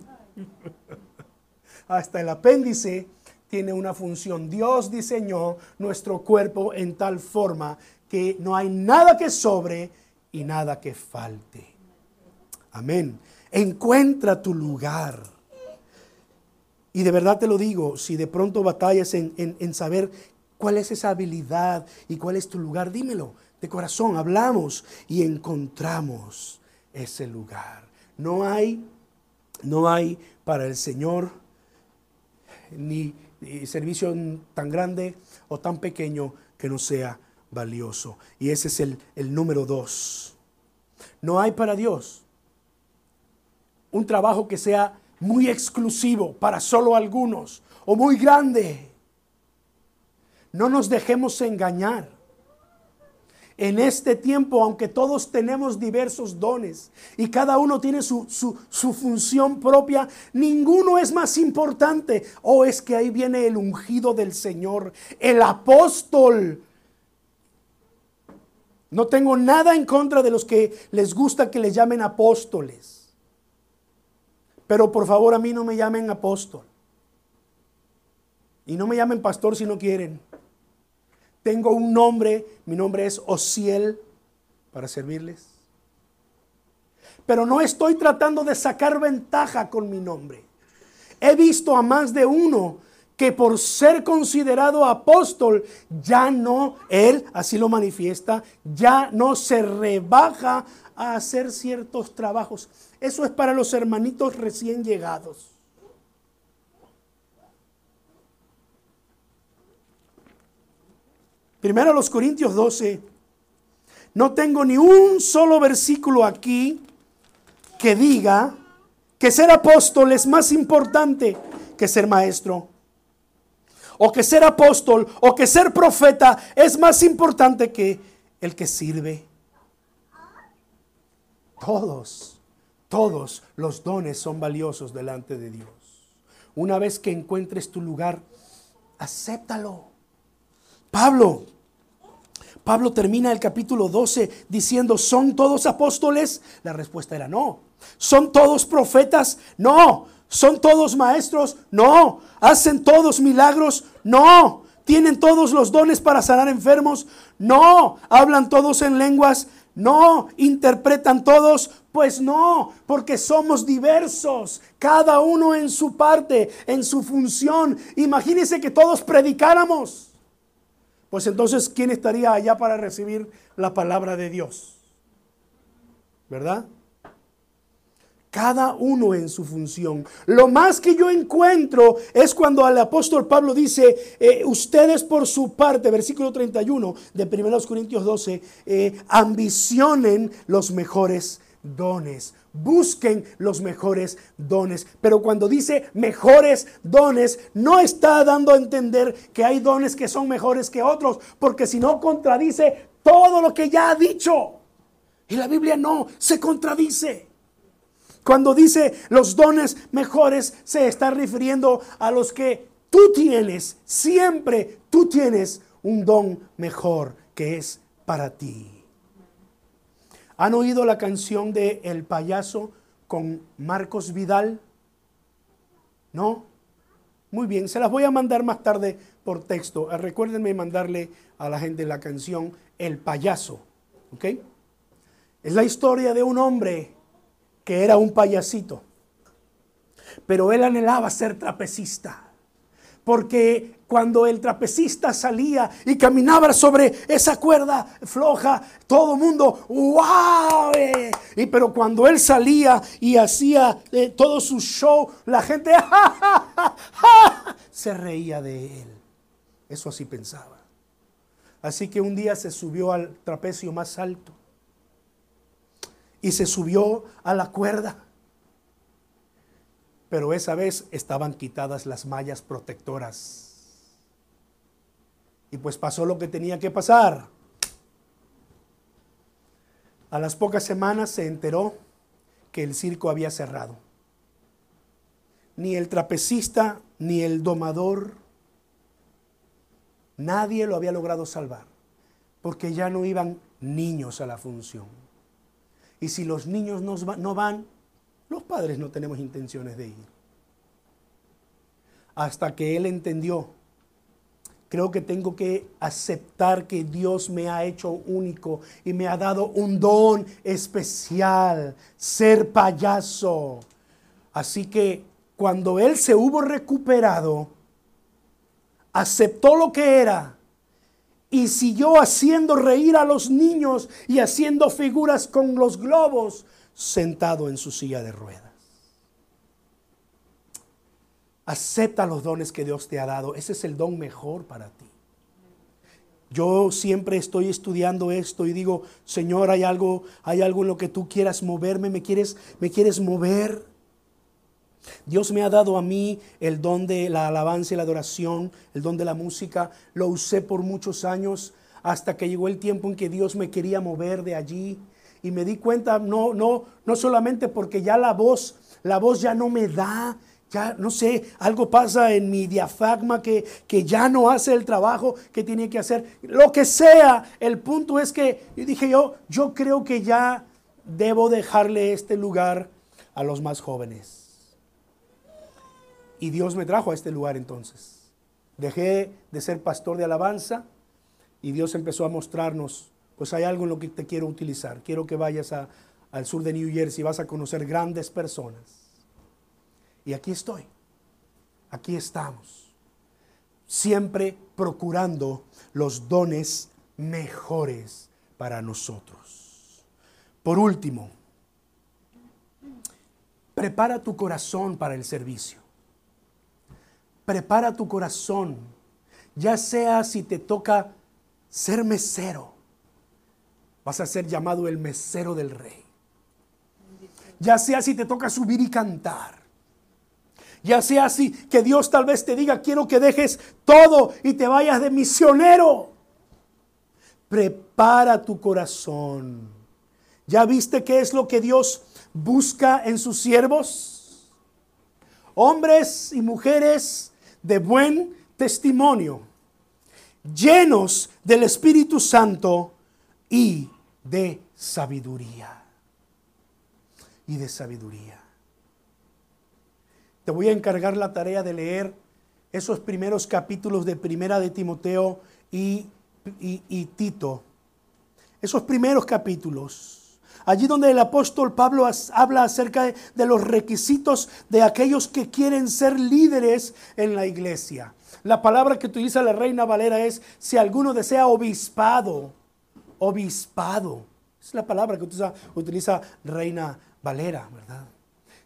Hasta el apéndice tiene una función. Dios diseñó nuestro cuerpo en tal forma que no hay nada que sobre y nada que falte. Amén. Encuentra tu lugar. Y de verdad te lo digo, si de pronto batallas en, en saber cuál es esa habilidad y cuál es tu lugar, dímelo. De corazón hablamos y encontramos ese lugar. No hay, no hay para el Señor ni, servicio tan grande o tan pequeño que no sea valioso. Y ese es el, el número dos. No hay para Dios un trabajo que sea muy exclusivo para solo algunos o muy grande. No nos dejemos engañar en este tiempo, aunque todos tenemos diversos dones y cada uno tiene su, función propia, ninguno es más importante. O es que ahí viene el ungido del Señor, el apóstol. No tengo nada en contra de los que les gusta que les llamen apóstoles. Pero por favor a mí no me llamen apóstol. Y no me llamen pastor si no quieren. Tengo un nombre, mi nombre es Osiel para servirles. Pero no estoy tratando de sacar ventaja con mi nombre. He visto a más de uno que por ser considerado apóstol, ya no, él así lo manifiesta, ya no se rebaja a hacer ciertos trabajos. Eso es para los hermanitos recién llegados. Primero los Corintios 12. No tengo ni un solo versículo aquí que diga que ser apóstol es más importante que ser maestro. O que ser apóstol o que ser profeta es más importante que el que sirve. Todos, todos los dones son valiosos delante de Dios. Una vez que encuentres tu lugar, acéptalo. Pablo Pablo termina el capítulo 12 diciendo, ¿son todos apóstoles? La respuesta era no. ¿Son todos profetas? No. ¿Son todos maestros? No. ¿Hacen todos milagros? No. ¿Tienen todos los dones para sanar enfermos? No. ¿Hablan todos en lenguas? No. ¿Interpretan todos? Pues no, porque somos diversos, cada uno en su parte, en su función. Imagínense que todos predicáramos pues entonces, ¿quién estaría allá para recibir la palabra de Dios? ¿Verdad? Cada uno en su función. Lo más que yo encuentro es cuando el apóstol Pablo dice, eh, ustedes por su parte, versículo 31 de 1 Corintios 12, eh, ambicionen los mejores dones busquen los mejores dones. Pero cuando dice mejores dones, no está dando a entender que hay dones que son mejores que otros, porque si no contradice todo lo que ya ha dicho. Y la Biblia no, se contradice. Cuando dice los dones mejores, se está refiriendo a los que tú tienes, siempre tú tienes un don mejor que es para ti. ¿Han oído la canción de El payaso con Marcos Vidal? ¿No? Muy bien, se las voy a mandar más tarde por texto. Eh, recuérdenme mandarle a la gente la canción El payaso. ¿Ok? Es la historia de un hombre que era un payasito, pero él anhelaba ser trapecista porque cuando el trapecista salía y caminaba sobre esa cuerda floja, todo el mundo, ¡wow! Y pero cuando él salía y hacía eh, todo su show, la gente se reía de él. Eso así pensaba. Así que un día se subió al trapecio más alto y se subió a la cuerda pero esa vez estaban quitadas las mallas protectoras. Y pues pasó lo que tenía que pasar. A las pocas semanas se enteró que el circo había cerrado. Ni el trapecista, ni el domador, nadie lo había logrado salvar. Porque ya no iban niños a la función. Y si los niños no van, los padres no tenemos intenciones de ir. Hasta que él entendió, creo que tengo que aceptar que Dios me ha hecho único y me ha dado un don especial, ser payaso. Así que cuando él se hubo recuperado, aceptó lo que era y siguió haciendo reír a los niños y haciendo figuras con los globos sentado en su silla de ruedas. Acepta los dones que Dios te ha dado. Ese es el don mejor para ti. Yo siempre estoy estudiando esto y digo, Señor, hay algo, hay algo en lo que tú quieras moverme, me quieres, me quieres mover. Dios me ha dado a mí el don de la alabanza y la adoración, el don de la música. Lo usé por muchos años hasta que llegó el tiempo en que Dios me quería mover de allí y me di cuenta no no no solamente porque ya la voz la voz ya no me da, ya no sé, algo pasa en mi diafragma que, que ya no hace el trabajo que tiene que hacer. Lo que sea, el punto es que dije yo, yo creo que ya debo dejarle este lugar a los más jóvenes. Y Dios me trajo a este lugar entonces. Dejé de ser pastor de alabanza y Dios empezó a mostrarnos, pues hay algo en lo que te quiero utilizar. Quiero que vayas al sur de New Jersey y vas a conocer grandes personas. Y aquí estoy. Aquí estamos. Siempre procurando los dones mejores para nosotros. Por último, prepara tu corazón para el servicio prepara tu corazón, ya sea si te toca ser mesero, vas a ser llamado el mesero del rey. Ya sea si te toca subir y cantar. Ya sea así que Dios tal vez te diga, quiero que dejes todo y te vayas de misionero. Prepara tu corazón. ¿Ya viste qué es lo que Dios busca en sus siervos? Hombres y mujeres de buen testimonio, llenos del Espíritu Santo y de sabiduría. Y de sabiduría. Te voy a encargar la tarea de leer esos primeros capítulos de Primera de Timoteo y, y Tito. Esos primeros capítulos Allí donde el apóstol Pablo habla acerca de los requisitos de aquellos que quieren ser líderes en la iglesia. La palabra que utiliza la reina Valera es si alguno desea obispado. Obispado. Es la palabra que utiliza, utiliza reina Valera, ¿verdad?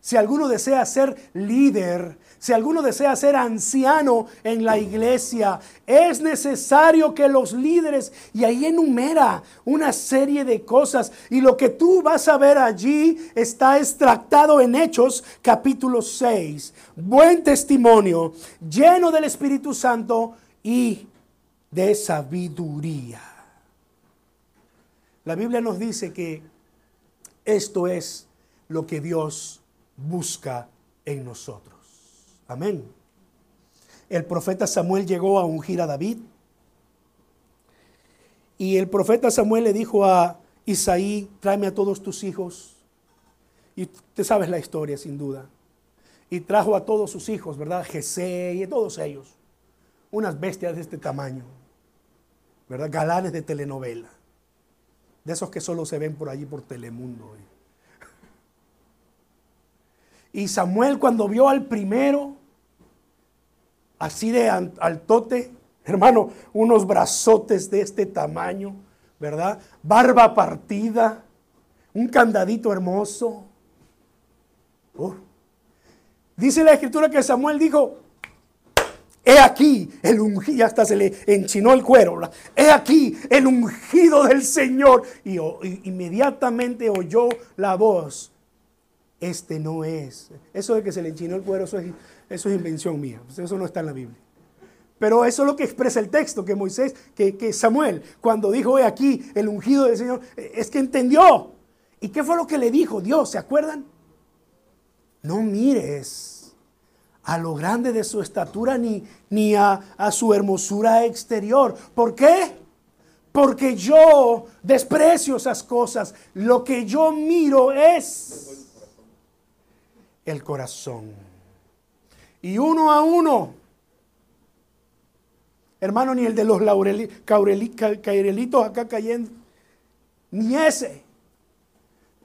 Si alguno desea ser líder, si alguno desea ser anciano en la iglesia, es necesario que los líderes, y ahí enumera una serie de cosas, y lo que tú vas a ver allí está extractado en Hechos capítulo 6. Buen testimonio, lleno del Espíritu Santo y de sabiduría. La Biblia nos dice que esto es lo que Dios busca en nosotros. Amén. El profeta Samuel llegó a ungir a David. Y el profeta Samuel le dijo a Isaí, tráeme a todos tus hijos. Y te sabes la historia, sin duda. Y trajo a todos sus hijos, ¿verdad? Jesé y a todos ellos. Unas bestias de este tamaño, ¿verdad? Galanes de telenovela. De esos que solo se ven por allí por Telemundo. Y Samuel cuando vio al primero, así de altote, hermano, unos brazotes de este tamaño, ¿verdad? Barba partida, un candadito hermoso. Dice la escritura que Samuel dijo, he aquí el ungido, hasta se le enchinó el cuero, he aquí el ungido del Señor. Y, inmediatamente oyó la voz este no es. Eso de que se le enchinó el cuero, eso es, eso es invención mía. Eso no está en la Biblia. Pero eso es lo que expresa el texto, que Moisés, que, que Samuel, cuando dijo, he aquí el ungido del Señor, es que entendió. ¿Y qué fue lo que le dijo Dios? ¿Se acuerdan? No mires a lo grande de su estatura ni, ni a, a su hermosura exterior. ¿Por qué? porque yo desprecio esas cosas. Lo que yo miro es el corazón. Y uno a uno, hermano, ni el de los caurelitos acá cayendo, ni ese.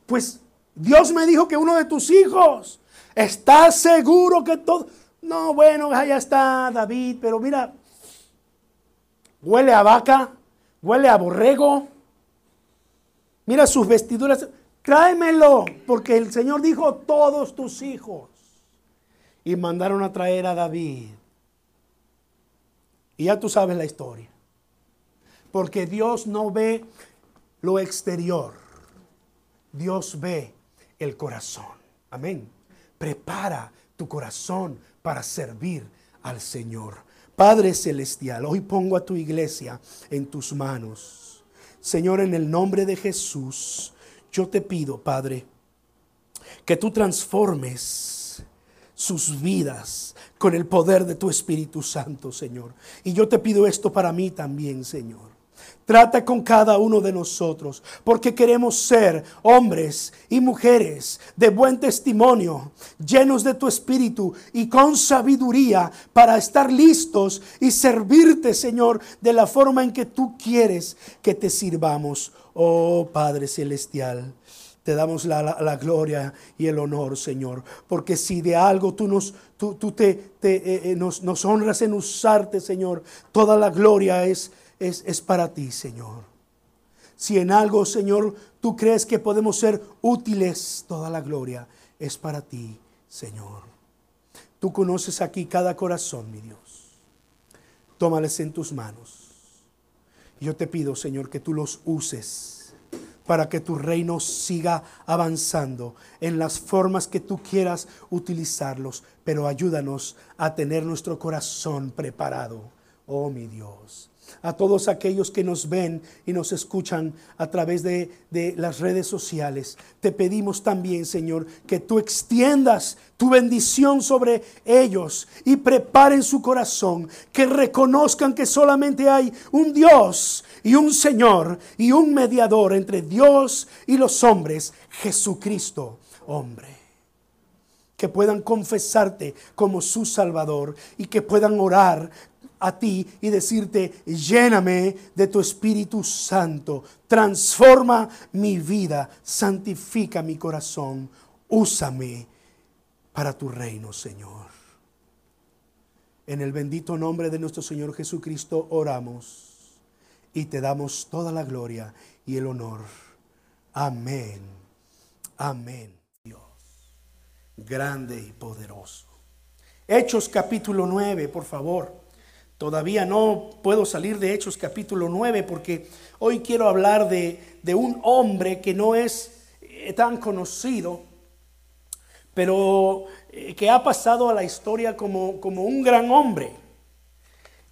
Pues Dios me dijo que uno de tus hijos, está seguro que todo... No, bueno, allá está David, pero mira, huele a vaca, huele a borrego. Mira sus vestiduras. Tráemelo, porque el Señor dijo todos tus hijos. Y mandaron a traer a David. Y ya tú sabes la historia. Porque Dios no ve lo exterior. Dios ve el corazón. Amén. Prepara tu corazón para servir al Señor. Padre Celestial, hoy pongo a tu iglesia en tus manos. Señor, en el nombre de Jesús, yo te pido, Padre, que tú transformes sus vidas con el poder de tu Espíritu Santo, Señor. Y yo te pido esto para mí también, Señor. Trata con cada uno de nosotros, porque queremos ser hombres y mujeres de buen testimonio, llenos de tu espíritu y con sabiduría para estar listos y servirte, Señor, de la forma en que tú quieres que te sirvamos. Oh Padre Celestial. Te damos la, gloria y el honor, Señor. Porque si de algo tú nos, tú, te, eh, eh, nos honras en usarte, Señor, toda la gloria es es, para ti, Señor. Si en algo, Señor, tú crees que podemos ser útiles, toda la gloria es para ti, Señor. Tú conoces aquí cada corazón, mi Dios. Tómales en tus manos. Yo te pido, Señor, que tú los uses para que tu reino siga avanzando en las formas que tú quieras utilizarlos, pero ayúdanos a tener nuestro corazón preparado, oh mi Dios a todos aquellos que nos ven y nos escuchan a través de, las redes sociales. Te pedimos también, Señor, que tú extiendas tu bendición sobre ellos y preparen su corazón, que reconozcan que solamente hay un Dios y un Señor y un mediador entre Dios y los hombres, Jesucristo, hombre que puedan confesarte como su Salvador y que puedan orar a ti y decirte, lléname de tu Espíritu Santo, transforma mi vida, santifica mi corazón, úsame para tu reino, Señor. En el bendito nombre de nuestro Señor Jesucristo oramos y te damos toda la gloria y el honor. Amén. Amén. Dios, grande y poderoso. Hechos capítulo 9, por favor. Todavía no puedo salir de Hechos capítulo 9 porque hoy quiero hablar de, un hombre que no es eh, tan conocido, pero eh, que ha pasado a la historia como, como un gran hombre.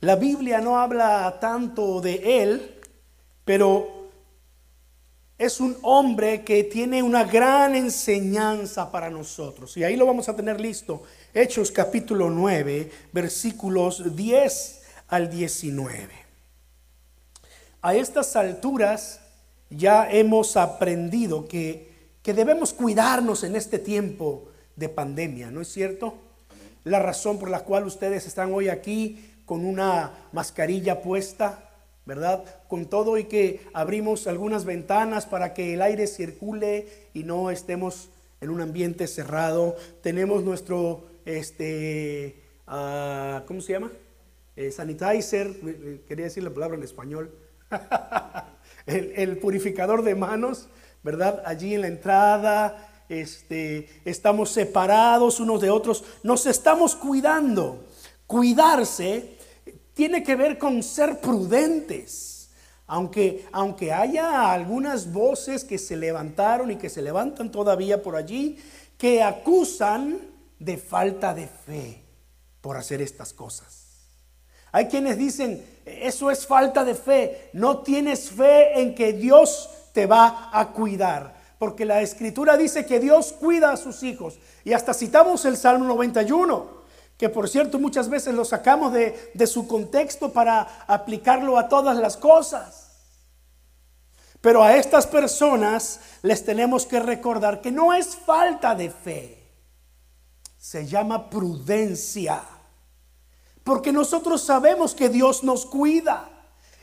La Biblia no habla tanto de él, pero es un hombre que tiene una gran enseñanza para nosotros. Y ahí lo vamos a tener listo Hechos capítulo 9, versículos 10 al 19. A estas alturas ya hemos aprendido que, que debemos cuidarnos en este tiempo de pandemia, ¿no es cierto? La razón por la cual ustedes están hoy aquí con una mascarilla puesta, ¿verdad? Con todo y que abrimos algunas ventanas para que el aire circule y no estemos en un ambiente cerrado. Tenemos nuestro este, uh, ¿cómo se llama? Eh, sanitizer, quería decir la palabra en español, el, purificador de manos, ¿verdad? Allí en la entrada, este, estamos separados unos de otros, nos estamos cuidando. Cuidarse tiene que ver con ser prudentes. Aunque, aunque haya algunas voces que se levantaron y que se levantan todavía por allí, que acusan de falta de fe por hacer estas cosas. Hay quienes dicen, eso es falta de fe, no tienes fe en que Dios te va a cuidar, porque la escritura dice que Dios cuida a sus hijos. Y hasta citamos el Salmo 91, que por cierto muchas veces lo sacamos de, de su contexto para aplicarlo a todas las cosas. Pero a estas personas les tenemos que recordar que no es falta de fe, se llama prudencia. Porque nosotros sabemos que Dios nos cuida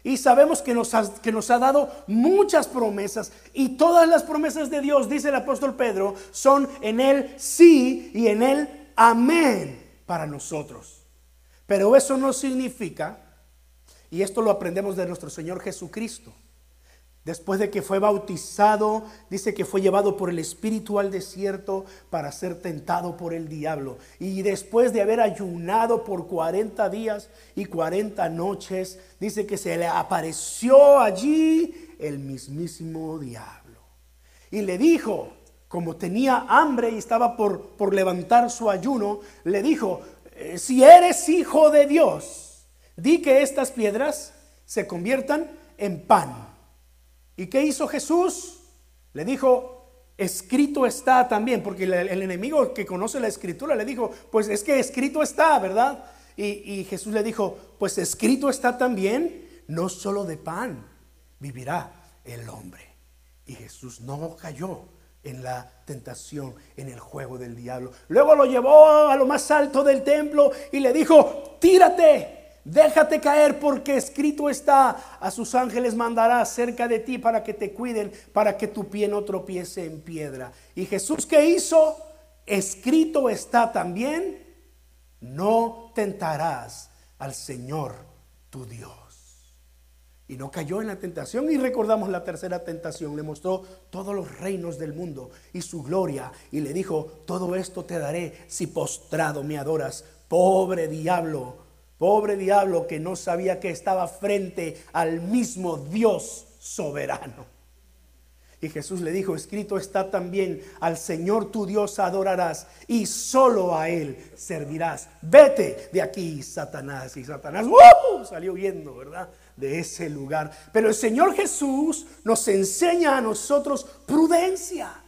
y sabemos que nos, ha, que nos ha dado muchas promesas y todas las promesas de Dios, dice el apóstol Pedro, son en Él sí y en Él amén para nosotros. Pero eso no significa, y esto lo aprendemos de nuestro Señor Jesucristo, Después de que fue bautizado, dice que fue llevado por el Espíritu al desierto para ser tentado por el diablo. Y después de haber ayunado por 40 días y 40 noches, dice que se le apareció allí el mismísimo diablo. Y le dijo, como tenía hambre y estaba por, por levantar su ayuno, le dijo, eh, si eres hijo de Dios, di que estas piedras se conviertan en pan. ¿Y qué hizo Jesús? Le dijo, escrito está también, porque el, enemigo que conoce la escritura le dijo, pues es que escrito está, ¿verdad? Y, y Jesús le dijo, pues escrito está también, no solo de pan vivirá el hombre. Y Jesús no cayó en la tentación, en el juego del diablo. Luego lo llevó a lo más alto del templo y le dijo, tírate, Déjate caer porque escrito está, a sus ángeles mandará cerca de ti para que te cuiden, para que tu pie no tropiece en piedra. Y Jesús ¿qué hizo? Escrito está también, no tentarás al Señor tu Dios. Y no cayó en la tentación y recordamos la tercera tentación. Le mostró todos los reinos del mundo y su gloria y le dijo, todo esto te daré si postrado me adoras. Pobre diablo, Pobre diablo que no sabía que estaba frente al mismo Dios soberano. Y Jesús le dijo, escrito está también, al Señor tu Dios adorarás y solo a Él servirás. Vete de aquí, Satanás. Y Satanás salió huyendo, ¿verdad? De ese lugar. Pero el Señor Jesús nos enseña a nosotros prudencia.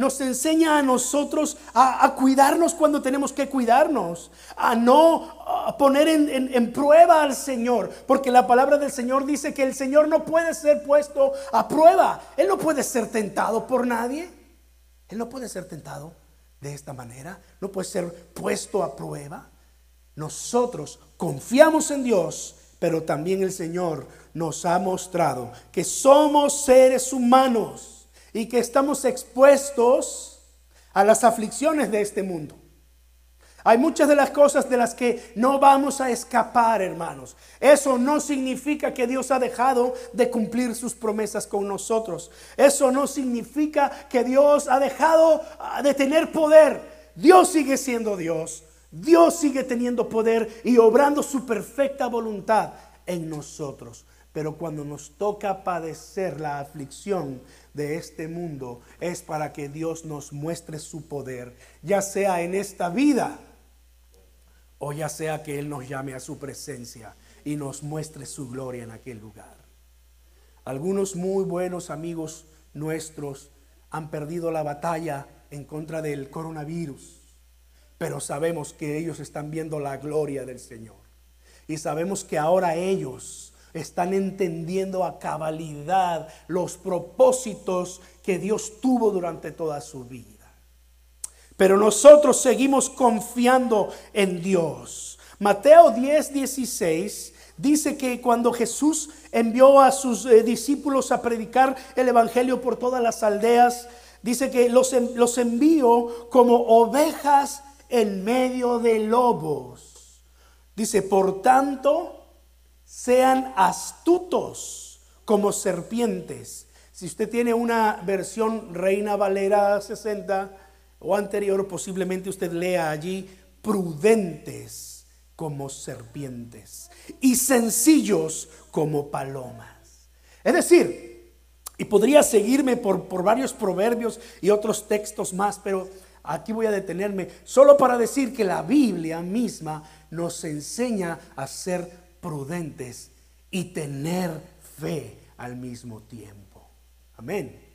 Nos enseña a nosotros a, cuidarnos cuando tenemos que cuidarnos, a no poner en, prueba al Señor, porque la palabra del Señor dice que el Señor no puede ser puesto a prueba, Él no puede ser tentado por nadie, Él no puede ser tentado de esta manera, no puede ser puesto a prueba. Nosotros confiamos en Dios, pero también el Señor nos ha mostrado que somos seres humanos y que estamos expuestos a las aflicciones de este mundo. Hay muchas de las cosas de las que no vamos a escapar, hermanos. Eso no significa que Dios ha dejado de cumplir sus promesas con nosotros. Eso no significa que Dios ha dejado ah, de tener poder. Dios sigue siendo Dios. Dios sigue teniendo poder y obrando su perfecta voluntad en nosotros. Pero cuando nos toca padecer la aflicción de este mundo, es para que Dios nos muestre su poder, ya sea en esta vida o ya sea que Él nos llame a su presencia y nos muestre su gloria en aquel lugar. Algunos muy buenos amigos nuestros han perdido la batalla en contra del coronavirus, pero sabemos que ellos están viendo la gloria del Señor. Y sabemos que ahora ellos están entendiendo a cabalidad los propósitos que Dios tuvo durante toda su vida. Pero nosotros seguimos confiando en Dios. Mateo 10, 16 dice que cuando Jesús envió a sus eh, discípulos a predicar el Evangelio por todas las aldeas, dice que los, los envió como ovejas en medio de lobos. Dice, por tanto, sean astutos como serpientes. Si usted tiene una versión Reina Valera 60 o anterior, posiblemente usted lea allí prudentes como serpientes y sencillos como palomas. Es decir, y podría seguirme por, por varios proverbios y otros textos más, pero aquí voy a detenerme solo para decir que la Biblia misma nos enseña a ser prudentes y tener fe al mismo tiempo. Amén.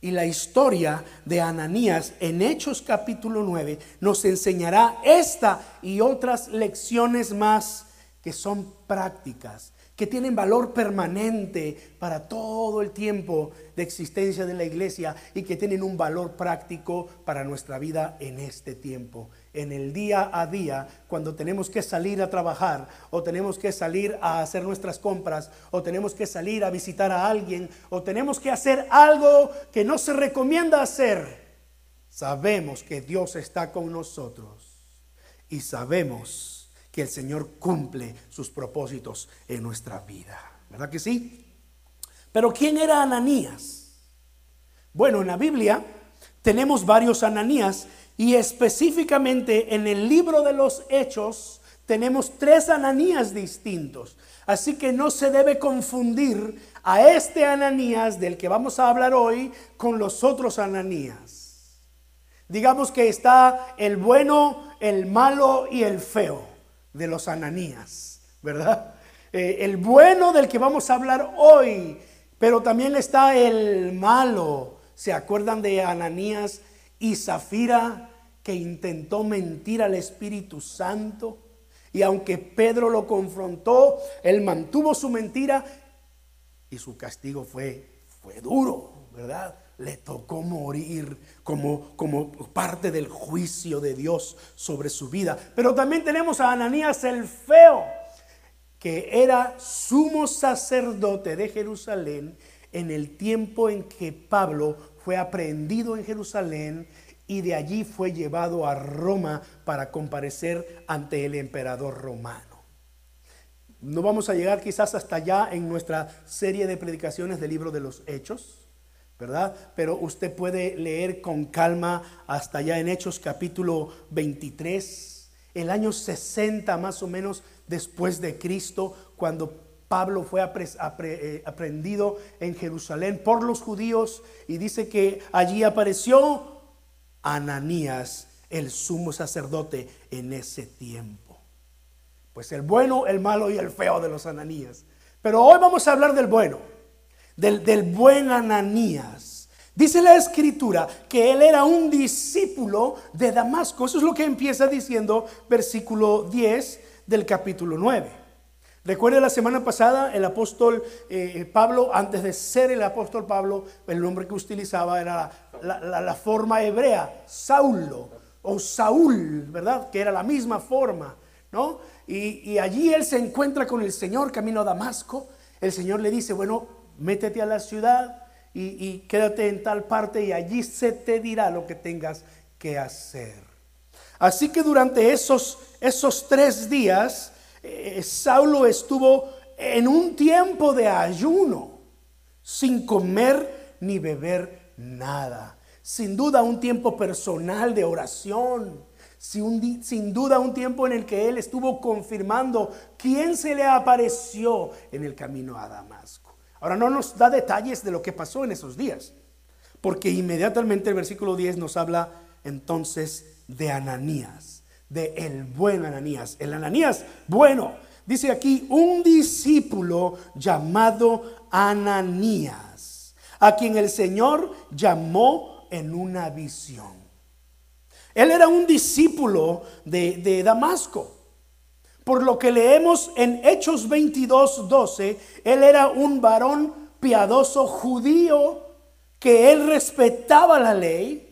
Y la historia de Ananías en Hechos capítulo 9 nos enseñará esta y otras lecciones más que son prácticas, que tienen valor permanente para todo el tiempo de existencia de la iglesia y que tienen un valor práctico para nuestra vida en este tiempo, en el día a día, cuando tenemos que salir a trabajar o tenemos que salir a hacer nuestras compras o tenemos que salir a visitar a alguien o tenemos que hacer algo que no se recomienda hacer. Sabemos que Dios está con nosotros y sabemos que el Señor cumple sus propósitos en nuestra vida. ¿Verdad que sí? Pero ¿quién era Ananías? Bueno, en la Biblia tenemos varios Ananías y específicamente en el libro de los Hechos tenemos tres Ananías distintos. Así que no se debe confundir a este Ananías del que vamos a hablar hoy con los otros Ananías. Digamos que está el bueno, el malo y el feo de los ananías, ¿verdad? Eh, el bueno del que vamos a hablar hoy, pero también está el malo. ¿Se acuerdan de Ananías y Zafira que intentó mentir al Espíritu Santo? Y aunque Pedro lo confrontó, él mantuvo su mentira y su castigo fue, fue duro, ¿verdad? le tocó morir como, como parte del juicio de Dios sobre su vida. Pero también tenemos a Ananías el feo, que era sumo sacerdote de Jerusalén en el tiempo en que Pablo fue aprehendido en Jerusalén y de allí fue llevado a Roma para comparecer ante el emperador romano. No vamos a llegar quizás hasta allá en nuestra serie de predicaciones del libro de los Hechos ¿verdad? Pero usted puede leer con calma hasta allá en Hechos capítulo 23, el año 60 más o menos después de Cristo, cuando Pablo fue eh, aprendido en Jerusalén por los judíos y dice que allí apareció Ananías, el sumo sacerdote en ese tiempo. Pues el bueno, el malo y el feo de los Ananías. Pero hoy vamos a hablar del bueno del, buen Ananías. Dice la escritura que él era un discípulo de Damasco. Eso es lo que empieza diciendo versículo 10 del capítulo 9. Recuerde la semana pasada el apóstol eh, Pablo, antes de ser el apóstol Pablo, el nombre que utilizaba era la, forma hebrea, Saulo o Saúl, ¿verdad? Que era la misma forma, ¿no? Y, y allí él se encuentra con el Señor camino a Damasco. El Señor le dice, bueno, métete a la ciudad y, quédate en tal parte y allí se te dirá lo que tengas que hacer. Así que durante esos, esos tres días, eh, Saulo estuvo en un tiempo de ayuno, sin comer ni beber nada. Sin duda un tiempo personal de oración. Sin, sin, duda un tiempo en el que él estuvo confirmando quién se le apareció en el camino a Damasco. Ahora no nos da detalles de lo que pasó en esos días, porque inmediatamente el versículo 10 nos habla entonces de Ananías, de el buen Ananías, el Ananías bueno. Dice aquí un discípulo llamado Ananías, a quien el Señor llamó en una visión. Él era un discípulo de, de Damasco. Por lo que leemos en Hechos 22, 12, él era un varón piadoso judío que él respetaba la ley.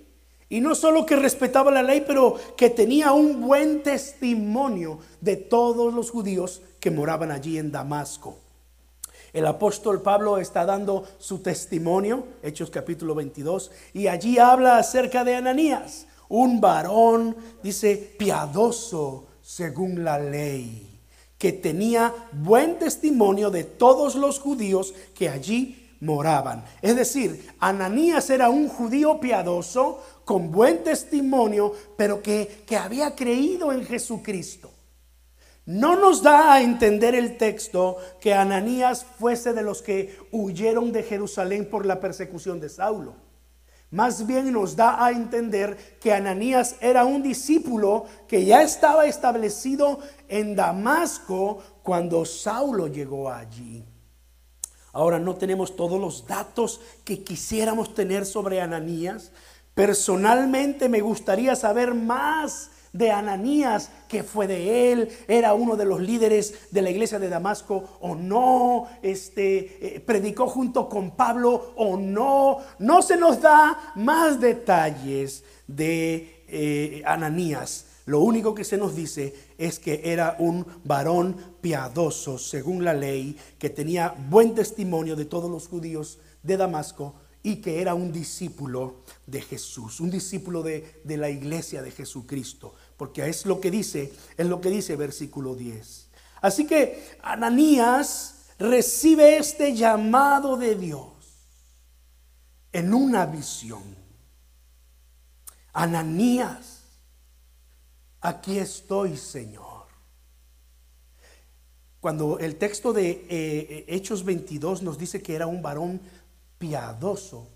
Y no solo que respetaba la ley, pero que tenía un buen testimonio de todos los judíos que moraban allí en Damasco. El apóstol Pablo está dando su testimonio, Hechos capítulo 22, y allí habla acerca de Ananías, un varón, dice, piadoso según la ley, que tenía buen testimonio de todos los judíos que allí moraban. Es decir, Ananías era un judío piadoso, con buen testimonio, pero que, que había creído en Jesucristo. No nos da a entender el texto que Ananías fuese de los que huyeron de Jerusalén por la persecución de Saulo. Más bien nos da a entender que Ananías era un discípulo que ya estaba establecido en Damasco cuando Saulo llegó allí. Ahora no tenemos todos los datos que quisiéramos tener sobre Ananías. Personalmente me gustaría saber más de Ananías, que fue de él, era uno de los líderes de la iglesia de Damasco o no, este, eh, predicó junto con Pablo o no. No se nos da más detalles de eh, Ananías. Lo único que se nos dice es que era un varón piadoso según la ley, que tenía buen testimonio de todos los judíos de Damasco y que era un discípulo de Jesús, un discípulo de, de, la iglesia de Jesucristo, porque es lo que dice, es lo que dice versículo 10. Así que Ananías recibe este llamado de Dios en una visión. Ananías, aquí estoy, Señor. Cuando el texto de eh, eh, Hechos 22 nos dice que era un varón piadoso.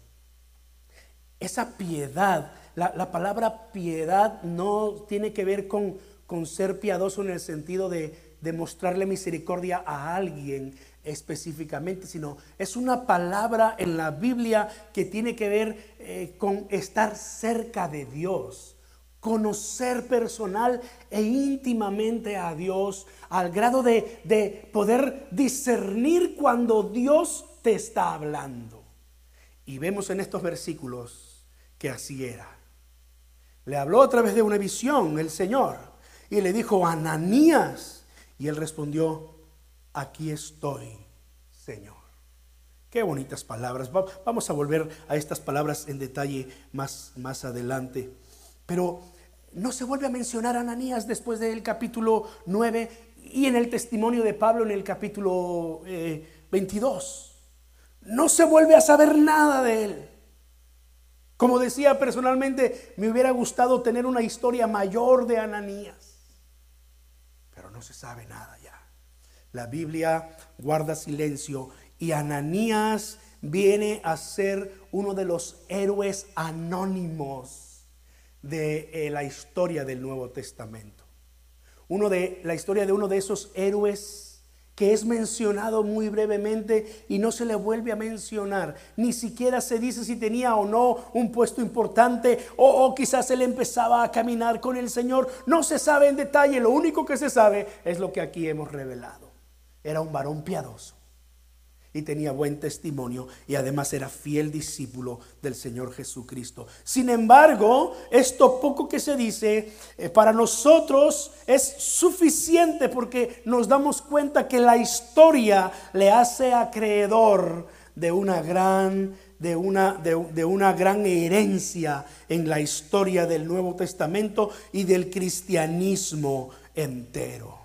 Esa piedad, la, palabra piedad no tiene que ver con, con ser piadoso en el sentido de, de mostrarle misericordia a alguien específicamente, sino es una palabra en la Biblia que tiene que ver eh, con estar cerca de Dios, conocer personal e íntimamente a Dios, al grado de, de poder discernir cuando Dios te está hablando. Y vemos en estos versículos que así era. Le habló a través de una visión el Señor y le dijo, Ananías. Y él respondió, aquí estoy, Señor. Qué bonitas palabras. Vamos a volver a estas palabras en detalle más, más adelante. Pero no se vuelve a mencionar a Ananías después del capítulo 9 y en el testimonio de Pablo en el capítulo 22. No se vuelve a saber nada de él. Como decía personalmente, me hubiera gustado tener una historia mayor de Ananías, pero no se sabe nada ya. La Biblia guarda silencio y Ananías viene a ser uno de los héroes anónimos de eh, la historia del Nuevo Testamento. Uno de la historia de uno de esos héroes que es mencionado muy brevemente y no se le vuelve a mencionar. Ni siquiera se dice si tenía o no un puesto importante o, quizás él empezaba a caminar con el Señor. No se sabe en detalle, lo único que se sabe es lo que aquí hemos revelado. Era un varón piadoso y tenía buen testimonio y además era fiel discípulo del Señor Jesucristo. Sin embargo, esto poco que se dice eh, para nosotros es suficiente porque nos damos cuenta que la historia le hace acreedor de una gran de una, de una gran herencia en la historia del Nuevo Testamento y del cristianismo entero.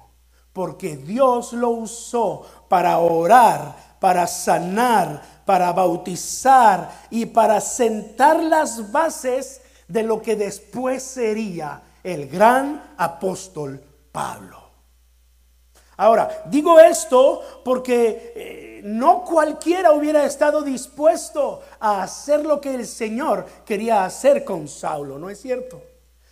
Porque Dios lo usó para orar para sanar, para bautizar y para sentar las bases de lo que después sería el gran apóstol Pablo. Ahora, digo esto porque eh, no cualquiera hubiera estado dispuesto a hacer lo que el Señor quería hacer con Saulo, ¿no es cierto?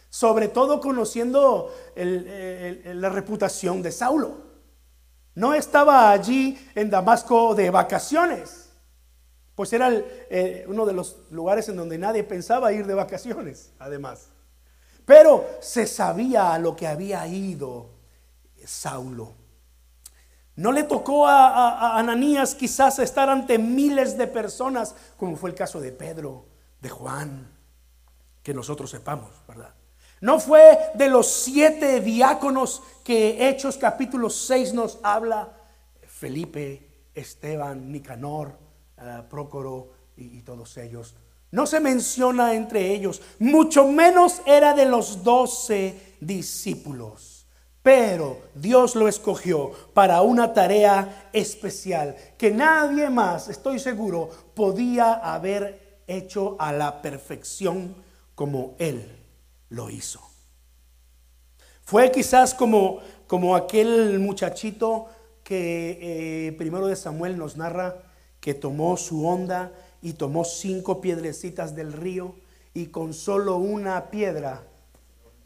Sobre todo conociendo la reputación de Saulo. No estaba allí en Damasco de vacaciones, pues era eh, uno de los lugares en donde nadie pensaba ir de vacaciones, además. Pero se sabía a lo que había ido Saulo. No le tocó a, Ananías quizás estar ante miles de personas, como fue el caso de Pedro, de Juan, que nosotros sepamos, ¿verdad? No fue de los siete diáconos que Hechos capítulo 6 nos habla, Felipe, Esteban, Nicanor, uh, Prócoro y, todos ellos. No se menciona entre ellos, mucho menos era de los doce discípulos. Pero Dios lo escogió para una tarea especial que nadie más, estoy seguro, podía haber hecho a la perfección como Él lo hizo. Fue quizás como, como aquel muchachito que eh, primero de Samuel nos narra que tomó su onda y tomó cinco piedrecitas del río y con solo una piedra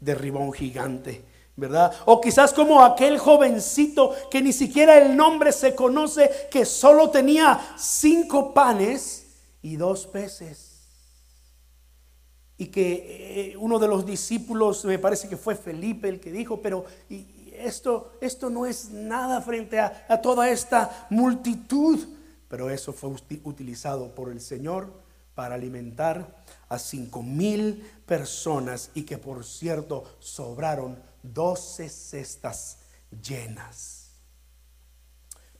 derribó un gigante. ¿verdad? O quizás como aquel jovencito que ni siquiera el nombre se conoce, que solo tenía cinco panes y dos peces y que eh, uno de los discípulos, me parece que fue Felipe el que dijo, pero esto, esto no es nada frente a, a toda esta multitud. Pero eso fue utilizado por el Señor para alimentar a cinco mil personas y que por cierto sobraron doce cestas llenas.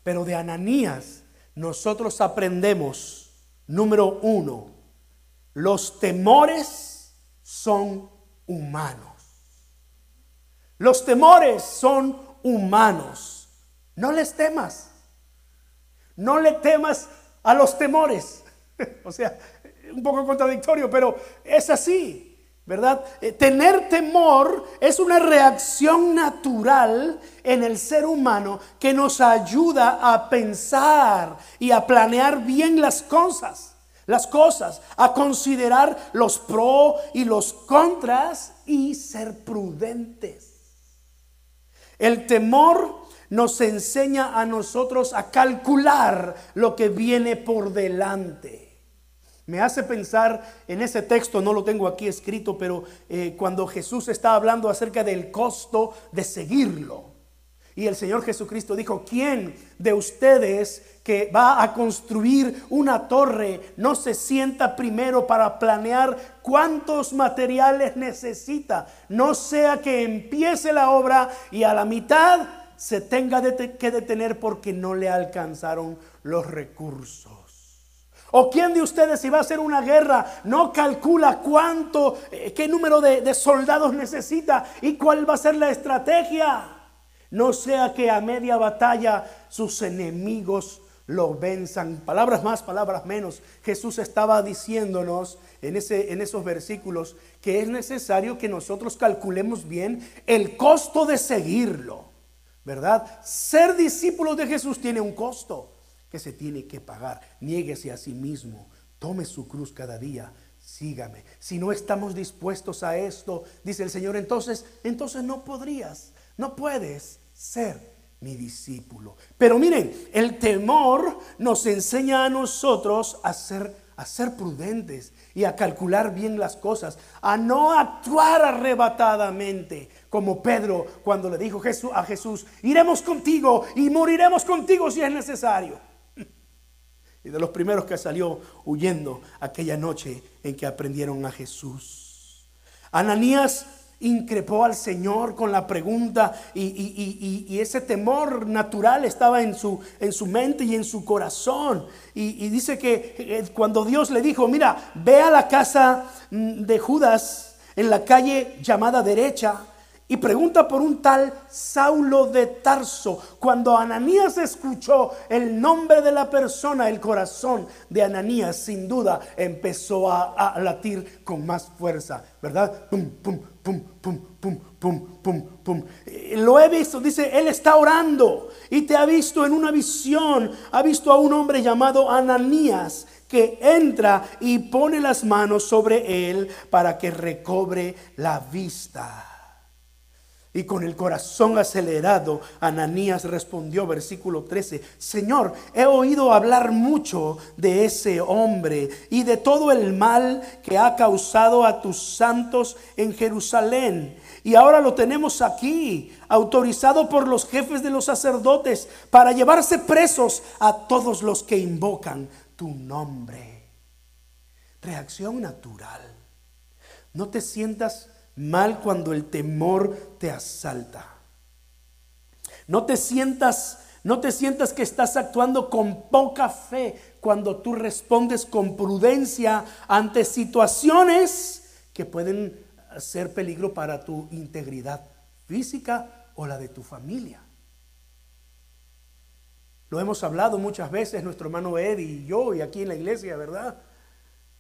Pero de Ananías nosotros aprendemos, número uno, los temores son humanos. Los temores son humanos. No les temas. No le temas a los temores. o sea, un poco contradictorio, pero es así. ¿Verdad? Eh, tener temor es una reacción natural en el ser humano que nos ayuda a pensar y a planear bien las cosas, las cosas, a considerar los pros y los contras y ser prudentes. El temor nos enseña a nosotros a calcular lo que viene por delante. Me hace pensar en ese texto, no lo tengo aquí escrito, pero eh, cuando Jesús está hablando acerca del costo de seguirlo. Y el Señor Jesucristo dijo, ¿quién de ustedes que va a construir una torre no se sienta primero para planear cuántos materiales necesita? No sea que empiece la obra y a la mitad se tenga que detener porque no le alcanzaron los recursos. ¿O quién de ustedes si va a hacer una guerra no calcula cuánto, eh, qué número de, de soldados necesita y cuál va a ser la estrategia? No sea que a media batalla sus enemigos lo venzan. Palabras más, palabras menos. Jesús estaba diciéndonos en, ese, en esos versículos que es necesario que nosotros calculemos bien el costo de seguirlo. ¿Verdad? Ser discípulo de Jesús tiene un costo que se tiene que pagar. Niéguese a sí mismo, tome su cruz cada día, sígame. Si no estamos dispuestos a esto, dice el Señor, entonces, entonces no podrías, no puedes ser mi discípulo. Pero miren, el temor nos enseña a nosotros a ser, a ser prudentes y a calcular bien las cosas, a no actuar arrebatadamente, como Pedro cuando le dijo a Jesús, iremos contigo y moriremos contigo si es necesario y de los primeros que salió huyendo aquella noche en que aprendieron a Jesús. Ananías increpó al Señor con la pregunta y, ese temor natural estaba en su, en su mente y en su corazón. Y, dice que eh, cuando Dios le dijo, mira, ve a la casa mm, de Judas en la calle llamada derecha y pregunta por un tal Saulo de Tarso. Cuando Ananías escuchó el nombre de la persona, el corazón de Ananías sin duda empezó a, latir con más fuerza, ¿verdad? Pum, pum, pum, pum, pum, pum, pum, pum. Eh, lo he visto, dice, él está orando y te ha visto en una visión, ha visto a un hombre llamado Ananías que entra y pone las manos sobre él para que recobre la vista. Y con el corazón acelerado, Ananías respondió, versículo 13, Señor, he oído hablar mucho de ese hombre y de todo el mal que ha causado a tus santos en Jerusalén. Y ahora lo tenemos aquí, autorizado por los jefes de los sacerdotes para llevarse presos a todos los que invocan tu nombre. Reacción natural. No te sientas mal cuando el temor te asalta. No te sientas no te sientas que estás actuando con poca fe cuando tú respondes con prudencia ante situaciones que pueden ser peligro para tu integridad física o la de tu familia. Lo hemos hablado muchas veces nuestro hermano Eddie y yo y aquí en la iglesia, ¿verdad?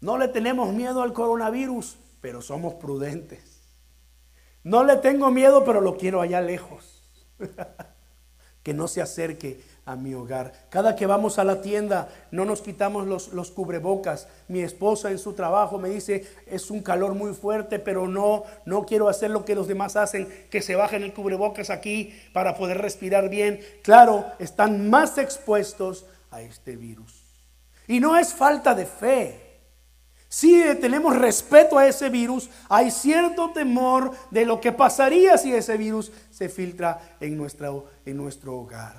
No le tenemos miedo al coronavirus, pero somos prudentes. No le tengo miedo, pero lo quiero allá lejos. que no se acerque a mi hogar. Cada que vamos a la tienda, no nos quitamos los, los, cubrebocas. Mi esposa en su trabajo me dice, es un calor muy fuerte, pero no, no quiero hacer lo que los demás hacen, que se bajen el cubrebocas aquí para poder respirar bien. Claro, están más expuestos a este virus. Y no es falta de fe Si tenemos respeto a ese virus, hay cierto temor de lo que pasaría si ese virus se filtra en, en nuestro hogar.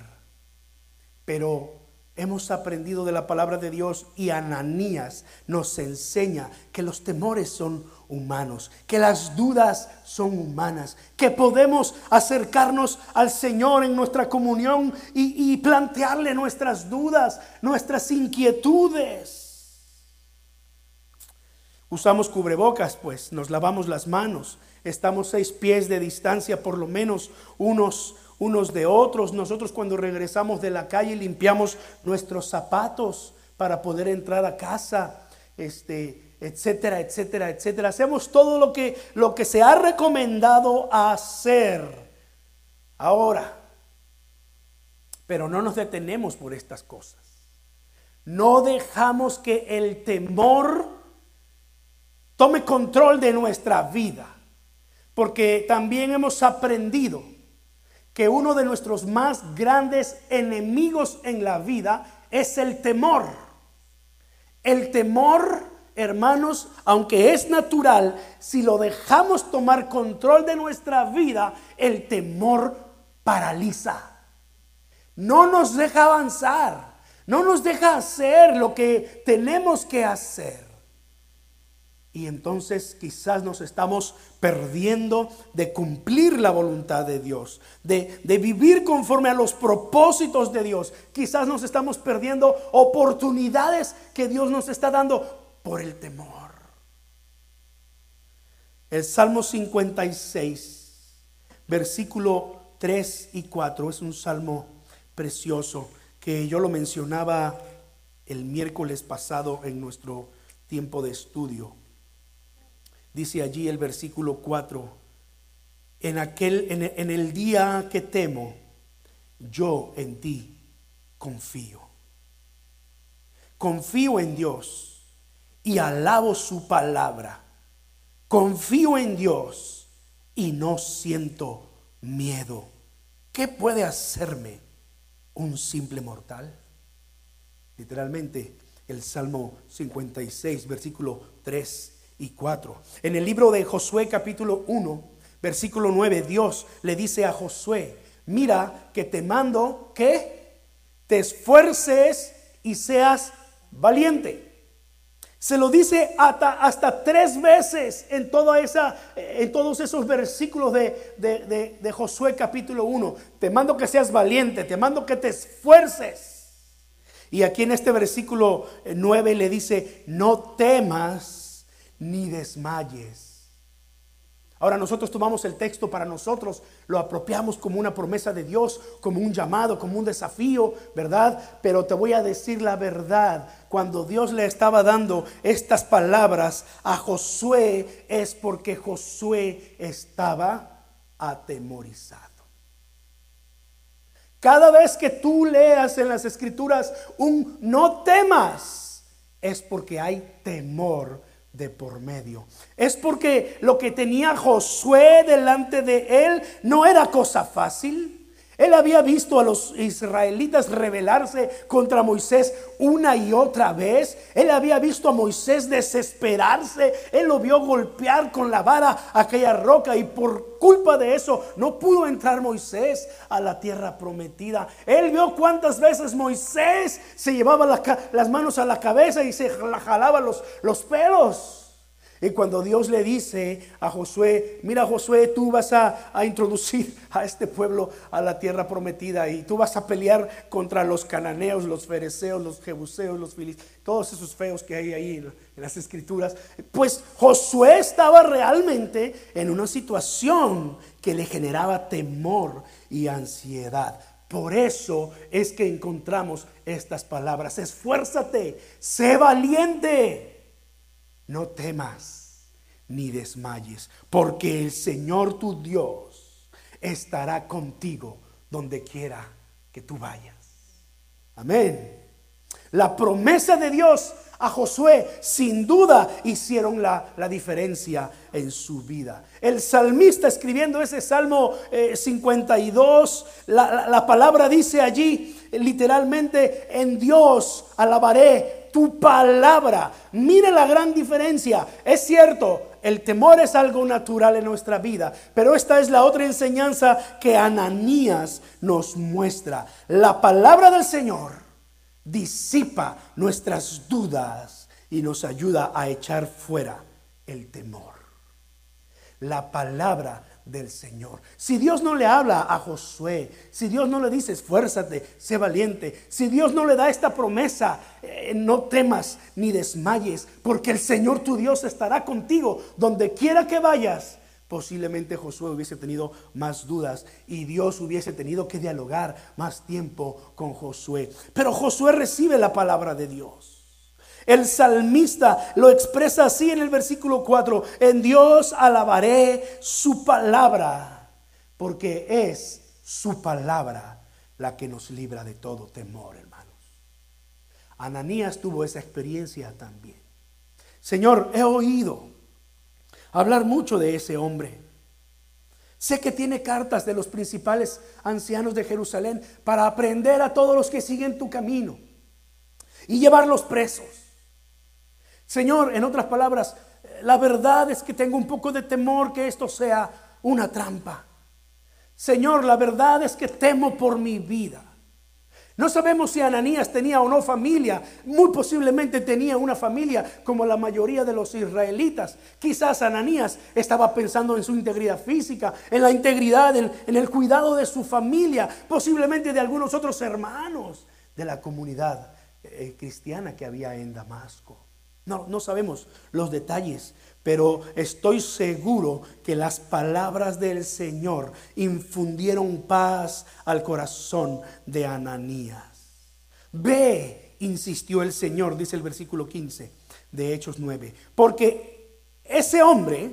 Pero hemos aprendido de la palabra de Dios y Ananías nos enseña que los temores son humanos, que las dudas son humanas, que podemos acercarnos al Señor en nuestra comunión y plantearle nuestras dudas, nuestras inquietudes. Usamos cubrebocas, pues, nos lavamos las manos, estamos seis pies de distancia por lo menos unos, unos de otros. Nosotros cuando regresamos de la calle limpiamos nuestros zapatos para poder entrar a casa, este, etcétera, etcétera, etcétera. Hacemos todo lo que, lo que se ha recomendado hacer ahora. Pero no nos detenemos por estas cosas. No dejamos que el temor tome control de nuestra vida. Porque también hemos aprendido que uno de nuestros más grandes enemigos en la vida es el temor. El temor, hermanos, aunque es natural, si lo dejamos tomar control de nuestra vida, el temor paraliza. No nos deja avanzar, no nos deja hacer lo que tenemos que hacer. Y entonces quizás nos estamos perdiendo de cumplir la voluntad de Dios, de, vivir conforme a los propósitos de Dios. Quizás nos estamos perdiendo oportunidades que Dios nos está dando por el temor. El Salmo 56, versículo 3 y 4, es un salmo precioso que yo lo mencionaba el miércoles pasado en nuestro tiempo de estudio. Dice allí el versículo 4, en, aquel, en, el día que temo, yo en ti confío. Confío en Dios y alabo su palabra. Confío en Dios y no siento miedo. ¿Qué puede hacerme un simple mortal? Literalmente, el Salmo 56, versículo 3 y 4. En el libro de Josué capítulo 1, versículo 9, Dios le dice a Josué, mira que te mando que te esfuerces y seas valiente. Se lo dice hasta, tres veces en, toda esa, en todos esos versículos de, de, Josué capítulo 1. Te mando que seas valiente, te mando que te esfuerces. Y aquí en este versículo 9 le dice, no temas ni desmayes. Ahora nosotros tomamos el texto para nosotros, lo apropiamos como una promesa de Dios, como un llamado, como un desafío, ¿verdad? Pero te voy a decir la verdad, cuando Dios le estaba dando estas palabras a Josué es porque Josué estaba atemorizado. Cada vez que tú leas en las escrituras un no temas, es porque hay temor de por medio. Es porque lo que tenía Josué delante de él no era cosa fácil. Él había visto a los israelitas rebelarse contra Moisés una y otra vez. Él había visto a Moisés desesperarse. Él lo vio golpear con la vara aquella roca y por culpa de eso no pudo entrar Moisés a la tierra prometida. Él vio cuántas veces Moisés se llevaba las manos a la cabeza y se jalaba los, los pelos. Y cuando Dios le dice a Josué, mira Josué, tú vas a, introducir a este pueblo a la tierra prometida y tú vas a pelear contra los cananeos, los fereceos, los jebuseos, los filisteos, todos esos feos que hay ahí en las escrituras. Pues Josué estaba realmente en una situación que le generaba temor y ansiedad. Por eso es que encontramos estas palabras. Esfuérzate, sé valiente no temas ni desmayes, porque el Señor tu Dios estará contigo donde quiera que tú vayas. Amén. La promesa de Dios a Josué sin duda hicieron la, diferencia en su vida. El salmista escribiendo ese Salmo 52, eh, la, la palabra dice allí literalmente, en Dios alabaré tu palabra. Mire la gran diferencia. Es cierto, el temor es algo natural en nuestra vida, pero esta es la otra enseñanza que Ananías nos muestra. La palabra del Señor disipa nuestras dudas y nos ayuda a echar fuera el temor. La palabra del Señor. Si Dios no le habla a Josué, si Dios no le dice esfuérzate, sé valiente, si Dios no le da esta promesa, eh, no temas ni desmayes, porque el Señor tu Dios estará contigo donde quiera que vayas. Posiblemente Josué hubiese tenido más dudas y Dios hubiese tenido que dialogar más tiempo con Josué. Pero Josué recibe la palabra de Dios. El salmista lo expresa así en el versículo 4, en Dios alabaré su palabra, porque es su palabra la que nos libra de todo temor, hermanos. Ananías tuvo esa experiencia también. Señor, he oído hablar mucho de ese hombre. Sé que tiene cartas de los principales ancianos de Jerusalén para aprender a todos los que siguen tu camino y llevarlos presos. Señor, en otras palabras, la verdad es que tengo un poco de temor que esto sea una trampa. Señor, la verdad es que temo por mi vida. No sabemos si Ananías tenía o no familia. Muy posiblemente tenía una familia como la mayoría de los israelitas. Quizás Ananías estaba pensando en su integridad física, en la integridad, en, el cuidado de su familia, posiblemente de algunos otros hermanos de la comunidad eh, cristiana que había en Damasco. No, no sabemos los detalles, pero estoy seguro que las palabras del Señor infundieron paz al corazón de Ananías. Ve, insistió el Señor, dice el versículo 15 de Hechos 9, porque ese hombre